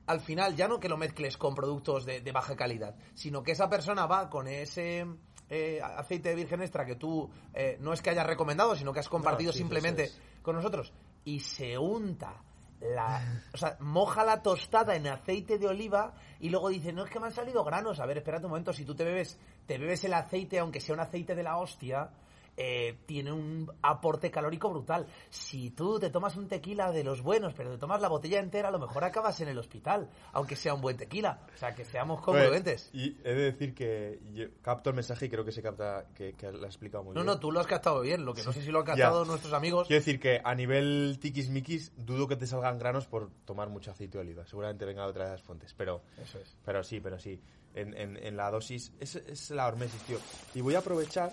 Al final, ya no que lo mezcles con productos de, de baja calidad, sino que esa persona va con ese eh, aceite de virgen extra que tú eh, no es que hayas recomendado, sino que has compartido No, sí, simplemente con nosotros y se unta la, o sea, moja la tostada en aceite de oliva y luego dice, no es que me han salido granos. A ver, espérate un momento, si tú te bebes, te bebes el aceite, aunque sea un aceite de la hostia, eh, tiene un aporte calórico brutal. Si tú te tomas un tequila de los buenos, pero te tomas la botella entera, a lo mejor acabas en el hospital, aunque sea un buen tequila. O sea, que seamos congruentes. Y he de decir que yo capto el mensaje y creo que se capta, que, que lo has explicado muy No, bien. no, tú lo has captado bien. Lo que no sé si lo han Ya. captado nuestros amigos. Quiero decir que a nivel tiquismiquis dudo que te salgan granos por tomar mucho aceite de oliva. Seguramente venga de otras fuentes, pero, Eso es. pero sí, pero sí. En, en- en la dosis es, es la hormesis, tío. Y voy a aprovechar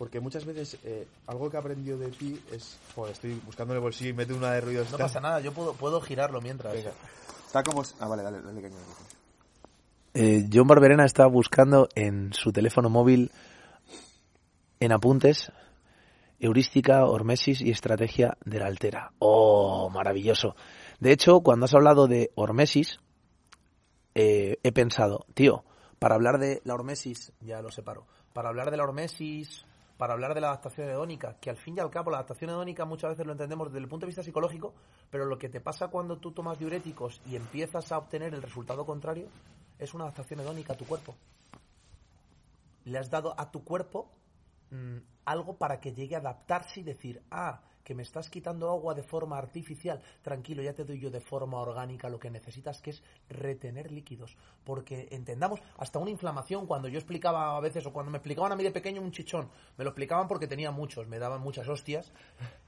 porque muchas veces eh, algo que he aprendido de ti es... Joder, estoy buscando en el bolsillo y mete una de ruidos. No pasa nada, yo puedo, puedo girarlo mientras. Venga. Está como... Ah, vale, dale, dale caña. Eh, John Barberena está buscando en su teléfono móvil en apuntes heurística, hormesis y estrategia de la altera. ¡Oh, maravilloso! De hecho, cuando has hablado de hormesis, eh, he pensado, tío, para hablar de la hormesis, Ya lo separo. Para hablar de la hormesis, para hablar de la adaptación hedónica, que al fin y al cabo la adaptación hedónica muchas veces lo entendemos desde el punto de vista psicológico, pero lo que te pasa cuando tú tomas diuréticos y empiezas a obtener el resultado contrario es una adaptación hedónica a tu cuerpo. Le has dado a tu cuerpo mm, algo para que llegue a adaptarse y decir, ah, que me estás quitando agua de forma artificial, tranquilo, ya te doy yo de forma orgánica lo que necesitas, que es retener líquidos. Porque entendamos, hasta una inflamación, cuando yo explicaba a veces, o cuando me explicaban a mí de pequeño un chichón, me lo explicaban porque tenía muchos, me daban muchas hostias,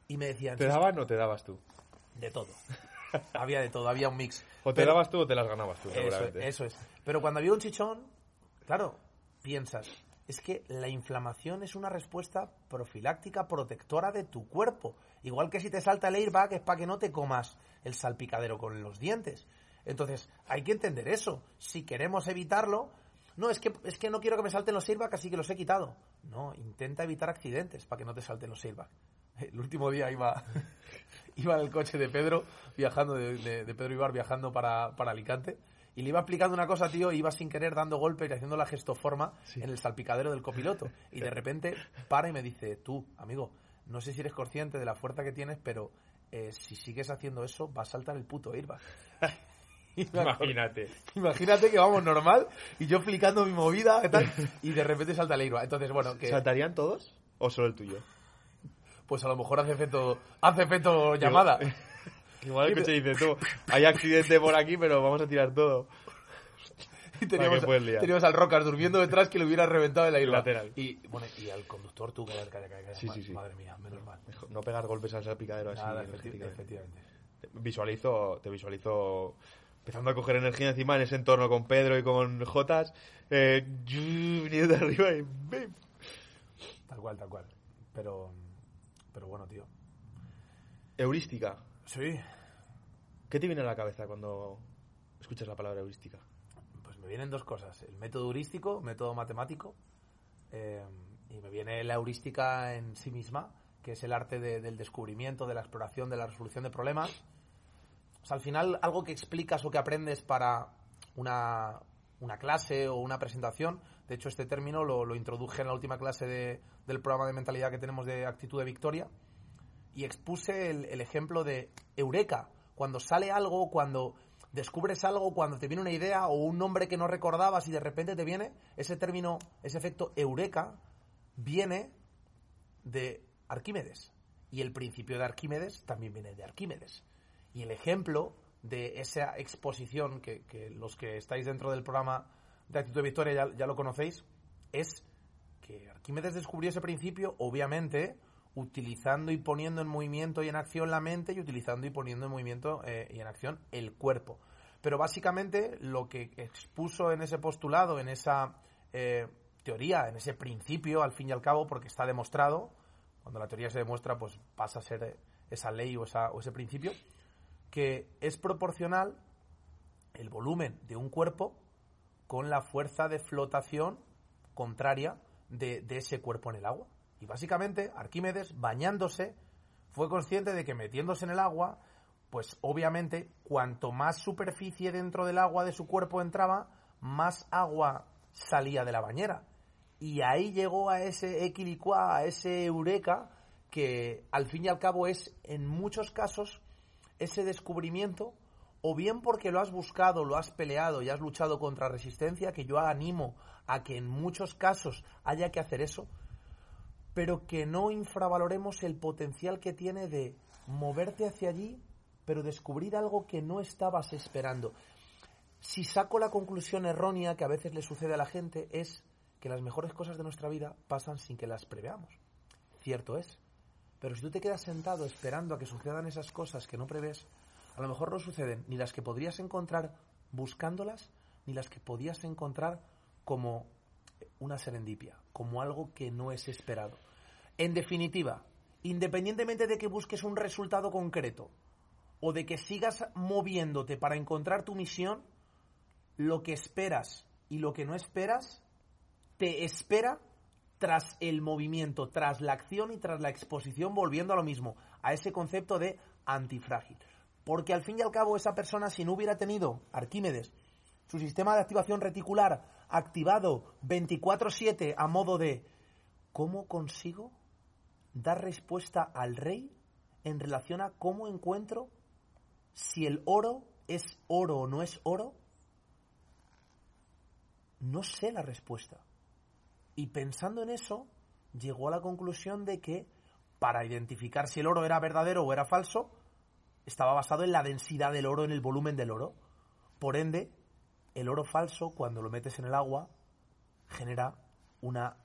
y me decían, ¿Te daban o te dabas tú? de todo. había de todo, había un mix. O te Pero- dabas tú o te las ganabas tú, eso, seguramente. eso es. Pero cuando había un chichón, claro, piensas, es que la inflamación es una respuesta profiláctica protectora de tu cuerpo. Igual que si te salta el airbag es para que no te comas el salpicadero con los dientes. Entonces, hay que entender eso. Si queremos evitarlo, no, es que, es que no quiero que me salten los airbags, así que los he quitado. No, intenta evitar accidentes para que no te salten los airbags. El último día iba, iba en el coche de Pedro, viajando, de, de- de Pedro Ibar viajando para, para Alicante, Y le iba explicando una cosa, tío, y iba sin querer dando golpes y haciendo la gestoforma en el salpicadero del copiloto. Y de repente para y me dice, tú, amigo, no sé si eres consciente de la fuerza que tienes, pero eh, si sigues haciendo eso, va a saltar el puto airbag. Imagínate. Imagínate que vamos normal y yo explicando mi movida y tal, y de repente salta el airbag. Entonces, bueno, que ¿Saltarían todos o solo el tuyo? pues a lo mejor hace efecto, hace efecto llamada. Igual el coche dice tú, hay accidente por aquí, pero vamos a tirar todo. Y teníamos, que teníamos al Rocas durmiendo detrás que le hubiera reventado el airbag. Lateral. Y, bueno, y al conductor tú, calla. Sí, sí, sí. Madre mía, menos mal. No pegar golpes al salpicadero así. Nada, efecti- energéticamente. efectivamente. Visualizo, te visualizo empezando a coger energía encima en ese entorno con Pedro y con Jotas, eh, viniendo de arriba y ¡bim! Tal cual, tal cual. Pero, pero bueno, tío. Heurística. Sí. ¿Qué te viene a la cabeza cuando escuchas la palabra heurística? Pues me vienen dos cosas. El método heurístico, método matemático, eh, y me viene la heurística en sí misma, que es el arte de- del descubrimiento, de la exploración, de la resolución de problemas. Al final, algo que explicas o que aprendes para una, clase o una presentación. De hecho, este término lo, introduje en la última clase de- del programa de mentalidad que tenemos de actitud de victoria y expuse el ejemplo de eureka, cuando sale algo, cuando descubres algo, cuando te viene una idea o un nombre que no recordabas y de repente te viene, ese término, ese efecto eureka, viene de Arquímedes. Y el principio de Arquímedes también viene de Arquímedes. Y el ejemplo de esa exposición, que, los que estáis dentro del programa de Actitud de Victoria ya lo conocéis, es que Arquímedes descubrió ese principio, obviamente, utilizando y poniendo en movimiento y en acción la mente y utilizando y poniendo en movimiento eh, y en acción el cuerpo. Pero básicamente lo que expuso en ese postulado, en esa eh, teoría, en ese principio, al fin y al cabo, porque está demostrado, cuando la teoría se demuestra, pues pasa a ser eh, esa ley o, ese principio, que es proporcional el volumen de un cuerpo con la fuerza de flotación contraria de ese cuerpo en el agua. Y básicamente, Arquímedes, bañándose, fue consciente de que metiéndose en el agua, pues obviamente, cuanto más superficie dentro del agua de su cuerpo entraba, más agua salía de la bañera. Y ahí llegó a ese equilicua, a ese eureka, que al fin y al cabo es, en muchos casos, ese descubrimiento, o bien porque lo has buscado, lo has peleado y has luchado contra resistencia, que yo animo a que en muchos casos haya que hacer eso, pero que no infravaloremos el potencial que tiene de moverte hacia allí, pero descubrir algo que no estabas esperando. Si saco la conclusión errónea que a veces le sucede a la gente es que las mejores cosas de nuestra vida pasan sin que las preveamos. Cierto es. Pero si tú te quedas sentado esperando a que sucedan esas cosas que no prevés, a lo mejor no suceden ni las que podrías encontrar buscándolas, ni las que podías encontrar como una serendipia, como algo que no es esperado. En definitiva, independientemente de que busques un resultado concreto o de que sigas moviéndote para encontrar tu misión, lo que esperas y lo que no esperas te espera tras el movimiento, tras la acción y tras la exposición, volviendo a lo mismo, a ese concepto de antifrágil. Porque al fin y al cabo esa persona, si no hubiera tenido Arquímedes, su sistema de activación reticular activado 24/7 a modo de ¿cómo consigo dar respuesta al rey en relación a cómo encuentro si el oro es oro o no es oro? No sé la respuesta. Y pensando en eso, llegó a la conclusión de que para identificar si el oro era verdadero o era falso, estaba basado en la densidad del oro, en el volumen del oro. Por ende, el oro falso, cuando lo metes en el agua, genera una,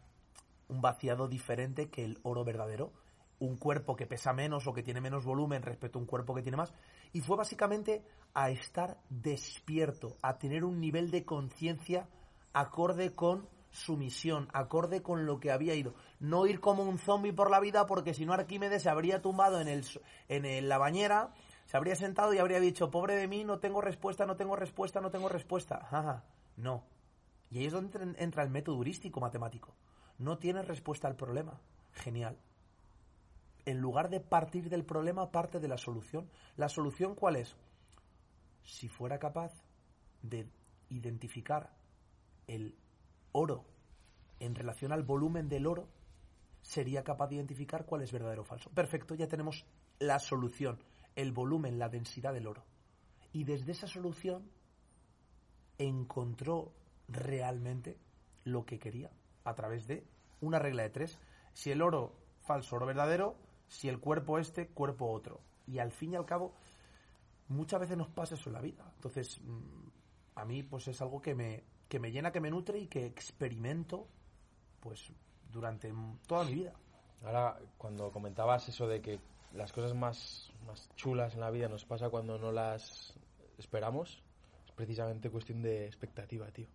un vaciado diferente que el oro verdadero. Un cuerpo que pesa menos o que tiene menos volumen respecto a un cuerpo que tiene más. Y fue básicamente a estar despierto, a tener un nivel de conciencia acorde con su misión, acorde con lo que había ido. No ir como un zombie por la vida porque si no Arquímedes se habría tumbado en, el, en la bañera, se habría sentado y habría dicho, pobre de mí, no tengo respuesta, no tengo respuesta, no tengo respuesta. Ajá, no. Y ahí es donde entra- el método heurístico matemático. No tienes respuesta al problema. Genial. En lugar de partir del problema, parte de la solución. ¿La solución cuál es? Si fuera capaz de identificar el oro en relación al volumen del oro, sería capaz de identificar cuál es verdadero o falso. Perfecto, ya tenemos la solución, el volumen, la densidad del oro. Y desde esa solución encontró realmente lo que quería a través de una regla de tres. Si el oro falso, oro verdadero, si el cuerpo este, cuerpo otro. Y al fin y al cabo, muchas veces nos pasa eso en la vida. Entonces, mm, a mí pues es algo que me, que me llena, que me nutre y que experimento pues durante toda mi vida. Ahora, cuando comentabas eso de que las cosas más, más chulas en la vida nos pasa cuando no las esperamos, es precisamente cuestión de expectativa, tío.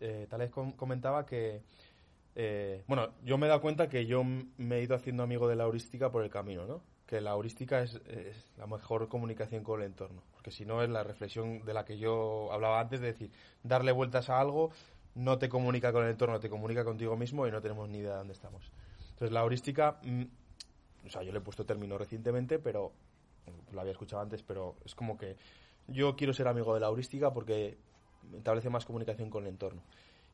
Eh, tal vez comentaba que, eh, bueno, yo me he dado cuenta que yo me he ido haciendo amigo de la heurística por el camino, ¿no? Que la heurística es, es la mejor comunicación con el entorno, porque si no es la reflexión de la que yo hablaba antes, de decir, darle vueltas a algo no te comunica con el entorno, te comunica contigo mismo y no tenemos ni idea de dónde estamos. Entonces la heurística, mm, o sea, yo le he puesto término recientemente, pero lo había escuchado antes, pero es como que yo quiero ser amigo de la heurística porque establece más comunicación con el entorno.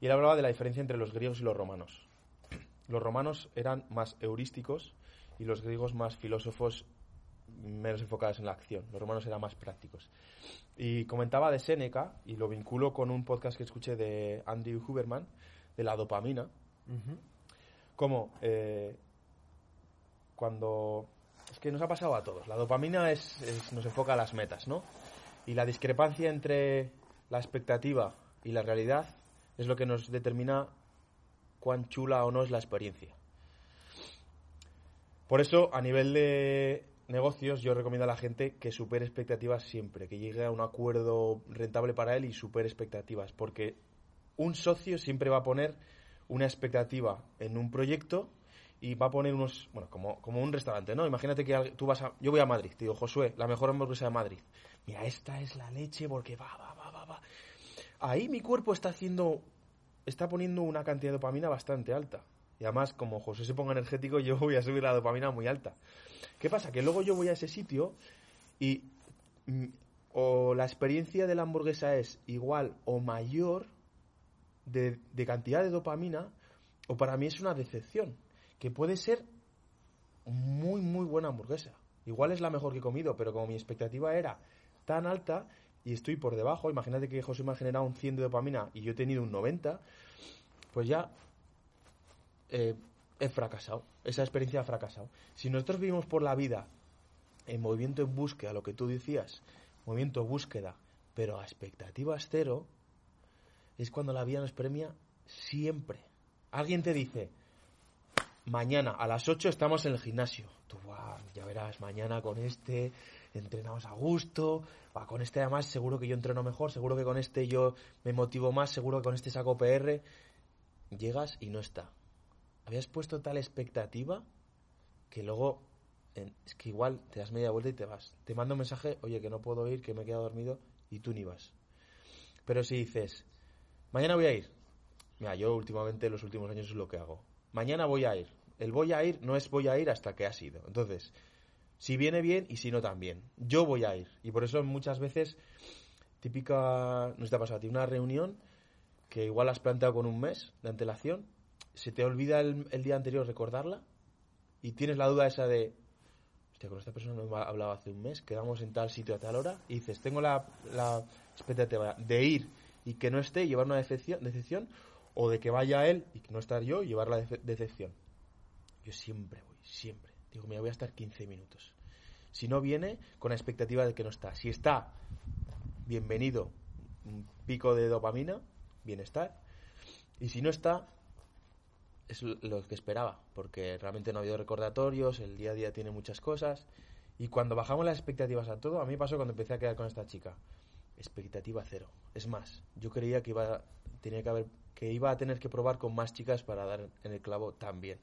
Y él hablaba de la diferencia entre los griegos y los romanos. Los romanos eran más heurísticos y los griegos más filósofos menos enfocados en la acción. Los romanos eran más prácticos. Y comentaba de Séneca, y lo vinculo con un podcast que escuché de Andy Huberman, de la dopamina, como eh, cuando... Es que nos ha pasado a todos. La dopamina es, nos enfoca a las metas, ¿no? Y la discrepancia entre la expectativa y la realidad es lo que nos determina cuán chula o no es la experiencia. Por eso, a nivel de negocios, yo recomiendo a la gente que supere expectativas siempre, que llegue a un acuerdo rentable para él y supere expectativas, porque un socio siempre va a poner una expectativa en un proyecto y va a poner unos, bueno, como, como un restaurante, ¿no? Imagínate que tú vas a, yo voy a Madrid, te digo, Josué, la mejor hamburguesa de Madrid. Mira, esta es la leche porque va, va, va, va, va. Ahí mi cuerpo está haciendo, está poniendo una cantidad de dopamina bastante alta. Y además, como José se ponga energético, yo voy a subir la dopamina muy alta. ¿Qué pasa? Que luego yo voy a ese sitio y mm, o la experiencia de la hamburguesa es igual o mayor de, cantidad de dopamina, o para mí es una decepción, que puede ser muy, muy buena hamburguesa. Igual es la mejor que he comido, pero como mi expectativa era tan alta y estoy por debajo, imagínate que José me ha generado un 100 de dopamina y yo he tenido un 90, pues ya eh, he fracasado. Esa experiencia ha fracasado. Si nosotros vivimos por la vida en movimiento en búsqueda, lo que tú decías, movimiento búsqueda, pero a expectativas cero, es cuando la vida nos premia siempre. Alguien te dice, mañana a las 8 estamos en el gimnasio. Tú, ya verás, mañana con este entrenamos a gusto, con este además seguro que yo entreno mejor, seguro que con este yo me motivo más, seguro que con este saco PR. Llegas y no está habías puesto tal expectativa que luego es que igual te das media vuelta y te vas. Te mando un mensaje, oye, que no puedo ir, que me he quedado dormido y tú ni vas. Pero si dices, mañana voy a ir. Mira, yo últimamente, los últimos años es lo que hago. Mañana voy a ir. El voy a ir no es voy a ir hasta que has ido. Entonces, si viene bien y si no también. Yo voy a ir. Y por eso muchas veces, típica, no te ha pasado a una reunión que igual has planteado con un mes de antelación se te olvida el, día anterior recordarla y tienes la duda esa de, hostia, con esta persona no he hablado hace un mes, quedamos en tal sitio a tal hora y dices, tengo la, la expectativa de ir y que no esté y llevar una decepción, decepción o de que vaya él y que no estar yo y llevar la decepción. Yo siempre voy, siempre. Digo, mira, voy a estar 15 minutos. Si no viene, con la expectativa de que no está. Si está, bienvenido, un pico de dopamina, bienestar. Y si no está, es lo que esperaba, porque realmente no ha habido recordatorios, el día a día tiene muchas cosas. Y cuando bajamos las expectativas a todo, a mí pasó cuando empecé a quedar con esta chica. Expectativa cero. Es más, yo creía que iba, tenía que, haber, que iba a tener que probar con más chicas para dar en el clavo también.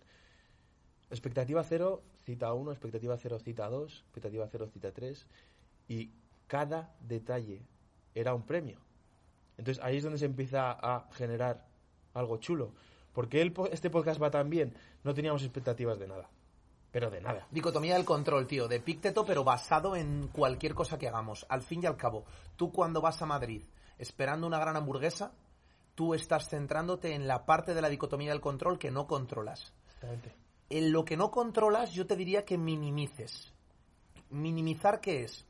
Expectativa cero, cita 1, expectativa cero, cita 2, expectativa cero, cita 3. Y cada detalle era un premio. Entonces ahí es donde se empieza a generar algo chulo porque este podcast va tan bien, no teníamos expectativas de nada. Pero de nada. Dicotomía del control, tío, de Pícteto, pero basado en cualquier cosa que hagamos. Al fin y al cabo, tú cuando vas a Madrid esperando una gran hamburguesa, tú estás centrándote en la parte de la dicotomía del control que no controlas. Exactamente. En lo que no controlas, yo te diría que minimices. ¿Minimizar qué es?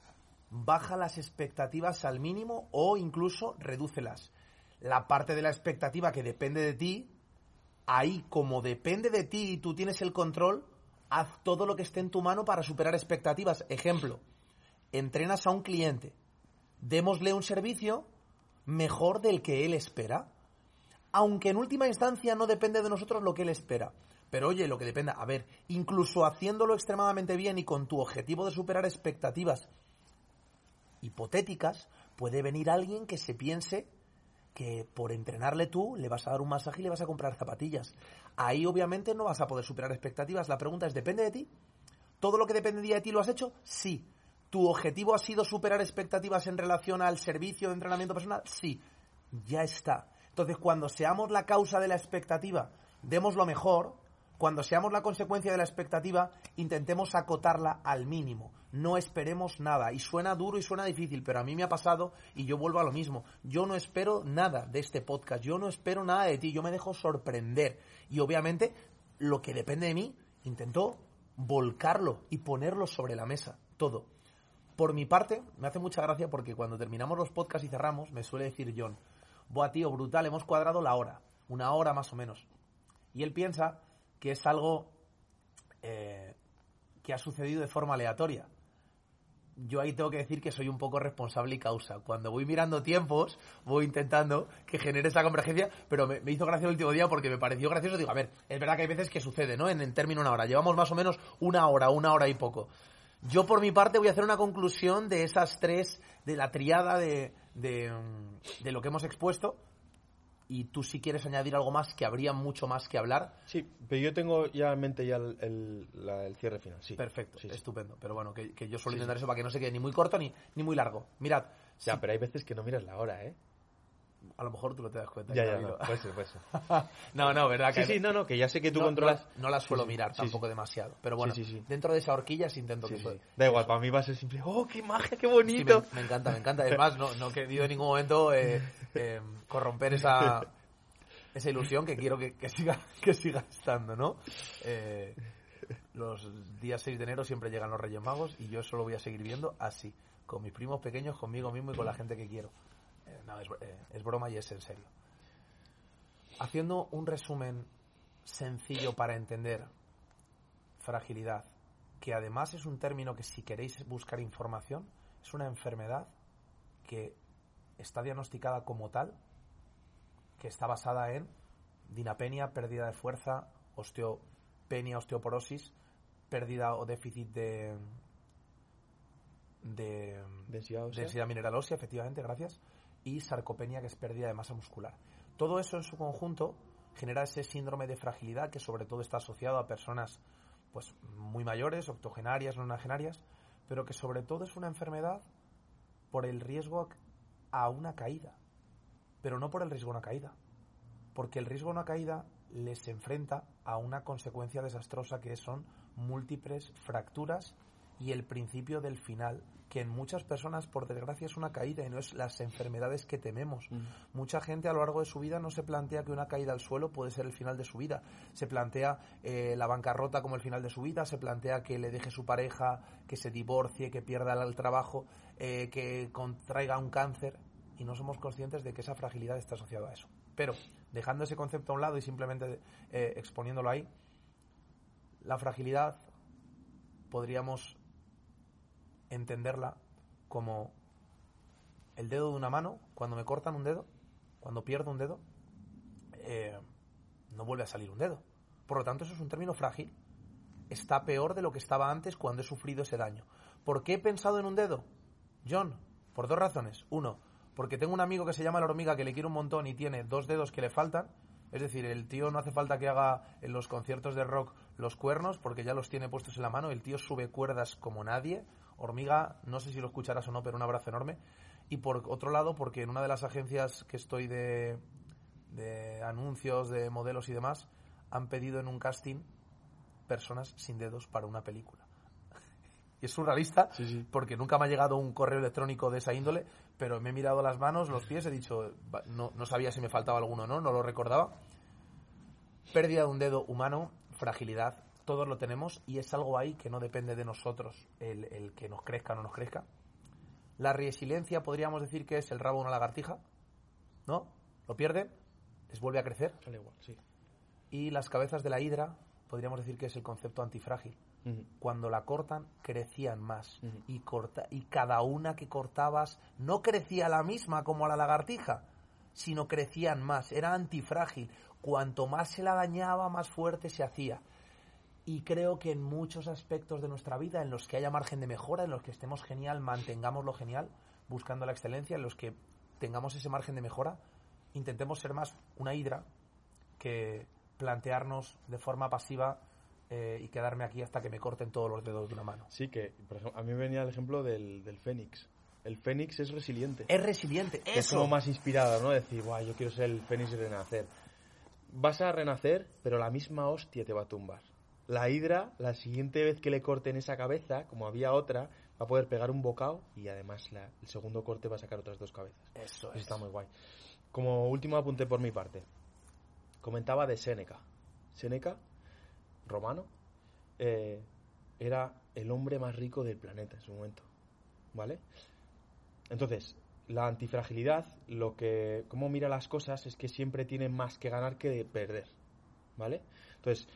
Baja las expectativas al mínimo o incluso redúcelas. La parte de la expectativa que depende de ti, ahí como depende de ti y tú tienes el control, haz todo lo que esté en tu mano para superar expectativas. Ejemplo, entrenas a un cliente, démosle un servicio mejor del que él espera. Aunque en última instancia no depende de nosotros lo que él espera. Pero oye, lo que dependa, a ver, incluso haciéndolo extremadamente bien y con tu objetivo de superar expectativas hipotéticas, puede venir alguien que se piense que por entrenarle tú le vas a dar un masaje y le vas a comprar zapatillas. Ahí obviamente no vas a poder superar expectativas. La pregunta es, ¿depende de ti? ¿Todo lo que dependía de ti lo has hecho? Sí. ¿Tu objetivo ha sido superar expectativas en relación al servicio de entrenamiento personal? Sí. Ya está. Entonces, cuando seamos la causa de la expectativa, demos lo mejor. Cuando seamos la consecuencia de la expectativa, intentemos acotarla al mínimo. No esperemos nada. Y suena duro y suena difícil, pero a mí me ha pasado y yo vuelvo a lo mismo. Yo no espero nada de este podcast. Yo no espero nada de ti. Yo me dejo sorprender. Y obviamente, lo que depende de mí, intento volcarlo y ponerlo sobre la mesa. Todo. Por mi parte, me hace mucha gracia porque cuando terminamos los podcasts y cerramos, me suele decir John, Buah, tío, brutal, hemos cuadrado la hora. Una hora más o menos. Y él piensa que es algo eh, que ha sucedido de forma aleatoria. Yo ahí tengo que decir que soy un poco responsable y causa. Cuando voy mirando tiempos, voy intentando que genere esa convergencia, pero me, hizo gracia el último día porque me pareció gracioso. Digo, a ver, es verdad que hay veces que sucede, ¿no? En, en término una hora. Llevamos más o menos una hora, una hora y poco. Yo por mi parte voy a hacer una conclusión de esas tres, de la triada de, de, mm, de lo que hemos expuesto. Y tú si quieres añadir algo más, que habría mucho más que hablar. Sí, pero yo tengo ya en mente ya el, el- la- el cierre final. Sí. Perfecto, Sí, sí. estupendo. Pero bueno, que, que yo suelo Sí, intentar eso para que no se quede ni muy corto ni, ni muy largo. Mirad, Ya, pero hay veces que no miras la hora, ¿eh? A lo mejor tú lo te das cuenta. Ya, ya, no. Pues sí, pues sí. no, no, verdad que Sí, sí, no, no, que ya sé que tú no, controlas. No las, no suelo sí, mirar sí, tampoco sí. demasiado. Pero bueno, Sí, sí, sí. dentro de esa horquilla sí intento que eso- Da igual, para mí va a ser simple. ¡Oh, qué magia, qué bonito! me, me encanta, me encanta. Es más, no, no he querido en ningún momento eh, eh, corromper esa, esa ilusión que quiero que, que siga, que siga estando, ¿no? Eh, los días 6 de enero siempre llegan los Reyes Magos y yo eso lo voy a seguir viendo así, con mis primos pequeños, conmigo mismo y con la gente que quiero. Eh, no, es, eh, es broma y es en serio. Haciendo un resumen sencillo para entender fragilidad, que además es un término que si queréis buscar información, es una enfermedad que está diagnosticada como tal, que está basada en dinapenia, pérdida de fuerza, osteopenia, osteoporosis, pérdida o déficit de, de Densidad ósea. densidad mineral ósea, efectivamente, gracias, y sarcopenia, que es pérdida de masa muscular. Todo eso en su conjunto genera ese síndrome de fragilidad que sobre todo está asociado a personas pues muy mayores, octogenarias, nonagenarias, pero que sobre todo es una enfermedad por el riesgo a una caída, pero no por el riesgo a una caída, porque el riesgo a una caída les enfrenta a una consecuencia desastrosa que son múltiples fracturas y el principio del final, que en muchas personas, por desgracia, es una caída y no es las enfermedades que tememos. Mucha gente a lo largo de su vida no se plantea que una caída al suelo puede ser el final de su vida. Se plantea eh, la bancarrota como el final de su vida, se plantea que le deje su pareja, que se divorcie, que pierda el trabajo, eh, que contraiga un cáncer y no somos conscientes de que esa fragilidad está asociada a eso. Pero, dejando ese concepto a un lado y simplemente eh, exponiéndolo ahí, la fragilidad podríamos entenderla como el dedo de una mano, cuando me cortan un dedo, cuando pierdo un dedo, eh, no vuelve a salir un dedo. Por lo tanto, eso es un término frágil. Está peor de lo que estaba antes cuando he sufrido ese daño. ¿Por qué he pensado en un dedo? John, por dos razones. Uno, porque tengo un amigo que se llama la hormiga que le quiero un montón y tiene dos dedos que le faltan. Es decir, el tío no hace falta que haga en los conciertos de rock los cuernos porque ya los tiene puestos en la mano. El tío sube cuerdas como nadie. Hormiga, no sé si lo escucharás o no, pero un abrazo enorme. Y por otro lado, porque en una de las agencias que estoy de, de anuncios, de modelos y demás, han pedido en un casting personas sin dedos para una película. y es surrealista Sí, sí. porque nunca me ha llegado un correo electrónico de esa índole, pero me he mirado las manos, los pies, he dicho, no, no sabía si me faltaba alguno o no, no lo recordaba. Pérdida de un dedo humano, fragilidad, todos lo tenemos y es algo ahí que no depende de nosotros el, el que nos crezca o no nos crezca. La resiliencia podríamos decir que es el rabo de una lagartija, ¿no? Lo pierde, les vuelve a crecer. Sale igual, sí. Y las cabezas de la hidra podríamos decir que es el concepto antifrágil. Cuando la cortan, crecían más. Y, corta, y cada una que cortabas no crecía la misma como la lagartija, sino crecían más. Era antifrágil. Cuanto más se la dañaba, más fuerte se hacía. Y creo que en muchos aspectos de nuestra vida, en los que haya margen de mejora, en los que estemos genial, mantengamos lo genial, buscando la excelencia, en los que tengamos ese margen de mejora, intentemos ser más una hidra que plantearnos de forma pasiva eh, y quedarme aquí hasta que me corten todos los dedos de una mano. Sí, que por ejemplo, a mí me venía el ejemplo del, del Fénix. El Fénix es resiliente. Es resiliente, es eso. como más inspirado, ¿no? Decir, guau, yo quiero ser el Fénix y renacer. Vas a renacer, pero la misma hostia te va a tumbar. La hidra, la siguiente vez que le corten esa cabeza, como había otra, va a poder pegar un bocado y además la- el segundo corte va a sacar otras dos cabezas. Eso Eso es. está muy guay. Como último apunte por mi parte, comentaba de Séneca. Séneca, romano, eh, era el hombre más rico del planeta en su momento. ¿Vale? Entonces, la antifragilidad, lo que, cómo mira las cosas es que siempre tiene más que ganar que perder. ¿Vale? Entonces,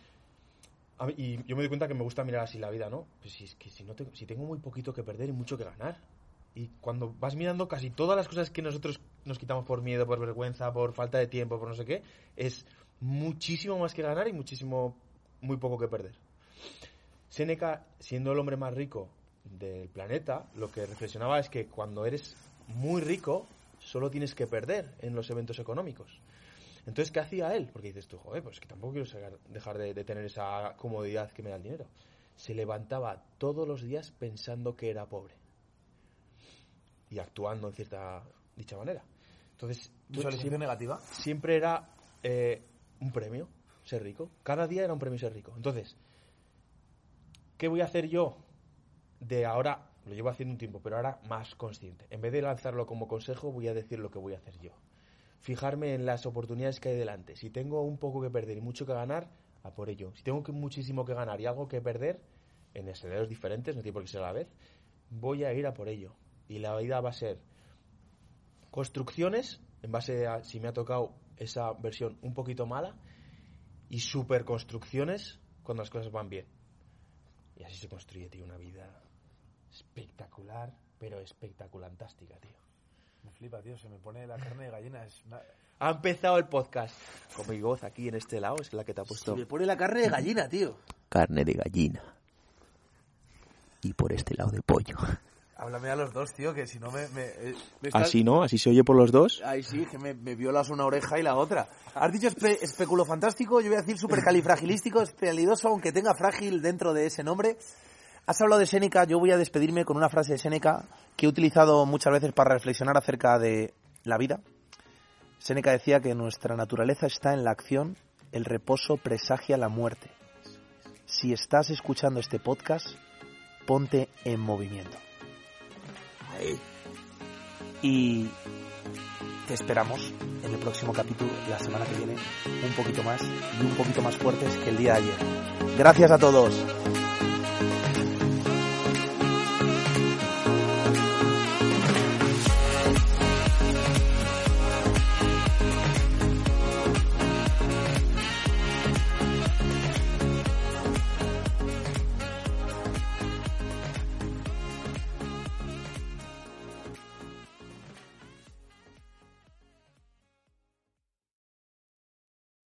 a y yo me doy cuenta que me gusta mirar así la vida, ¿no? Pues si es que si, no tengo, si tengo muy poquito que perder y mucho que ganar. Y cuando vas mirando casi todas las cosas que nosotros nos quitamos por miedo, por vergüenza, por falta de tiempo, por no sé qué, es muchísimo más que ganar y muchísimo, muy poco que perder. Séneca, siendo el hombre más rico del planeta, lo que reflexionaba es que cuando eres muy rico, solo tienes que perder en los eventos económicos. Entonces, ¿qué hacía él? Porque dices tú, joder, pues que tampoco quiero sacar- dejar de, de tener esa comodidad que me da el dinero. Se levantaba todos los días pensando que era pobre. Y actuando en cierta dicha manera. Entonces, siempre, negativa. siempre era eh, un premio ser rico. Cada día era un premio ser rico. Entonces, ¿qué voy a hacer yo de ahora? Lo llevo haciendo un tiempo, pero ahora más consciente. En vez de lanzarlo como consejo, voy a decir lo que voy a hacer yo. Fijarme en las oportunidades que hay delante. Si tengo un poco que perder y mucho que ganar, a por ello. Si tengo muchísimo que ganar y algo que perder, en escenarios diferentes, no tiene por qué ser a la vez, voy a ir a por ello. Y la vida va a ser construcciones, en base a si me ha tocado esa versión un poquito mala, y superconstrucciones cuando las cosas van bien. Y así se construye, tío, una vida espectacular, pero espectaculantástica, tío. Me flipa, tío, se me pone la carne de gallina. Es una- Ha empezado el podcast. Con mi voz aquí en este lado, es la que te ha puesto. Se me pone la carne de gallina, tío. Carne de gallina. Y por este lado de pollo. Háblame a los dos, tío, que si no me... me, eh, me estás- Así no, así se oye por los dos. Ay, sí, que me, me violas una oreja y la otra. Has dicho espe- especulo fantástico, yo voy a decir supercalifragilístico, especialidoso, aunque tenga frágil dentro de ese nombre. Has hablado de Séneca, yo voy a despedirme con una frase de Séneca que he utilizado muchas veces para reflexionar acerca de la vida. Séneca decía que nuestra naturaleza está en la acción, el reposo presagia la muerte. Si estás escuchando este podcast, ponte en movimiento. Y te esperamos en el próximo capítulo, la semana que viene, un poquito más y un poquito más fuertes que el día de ayer. Gracias a todos.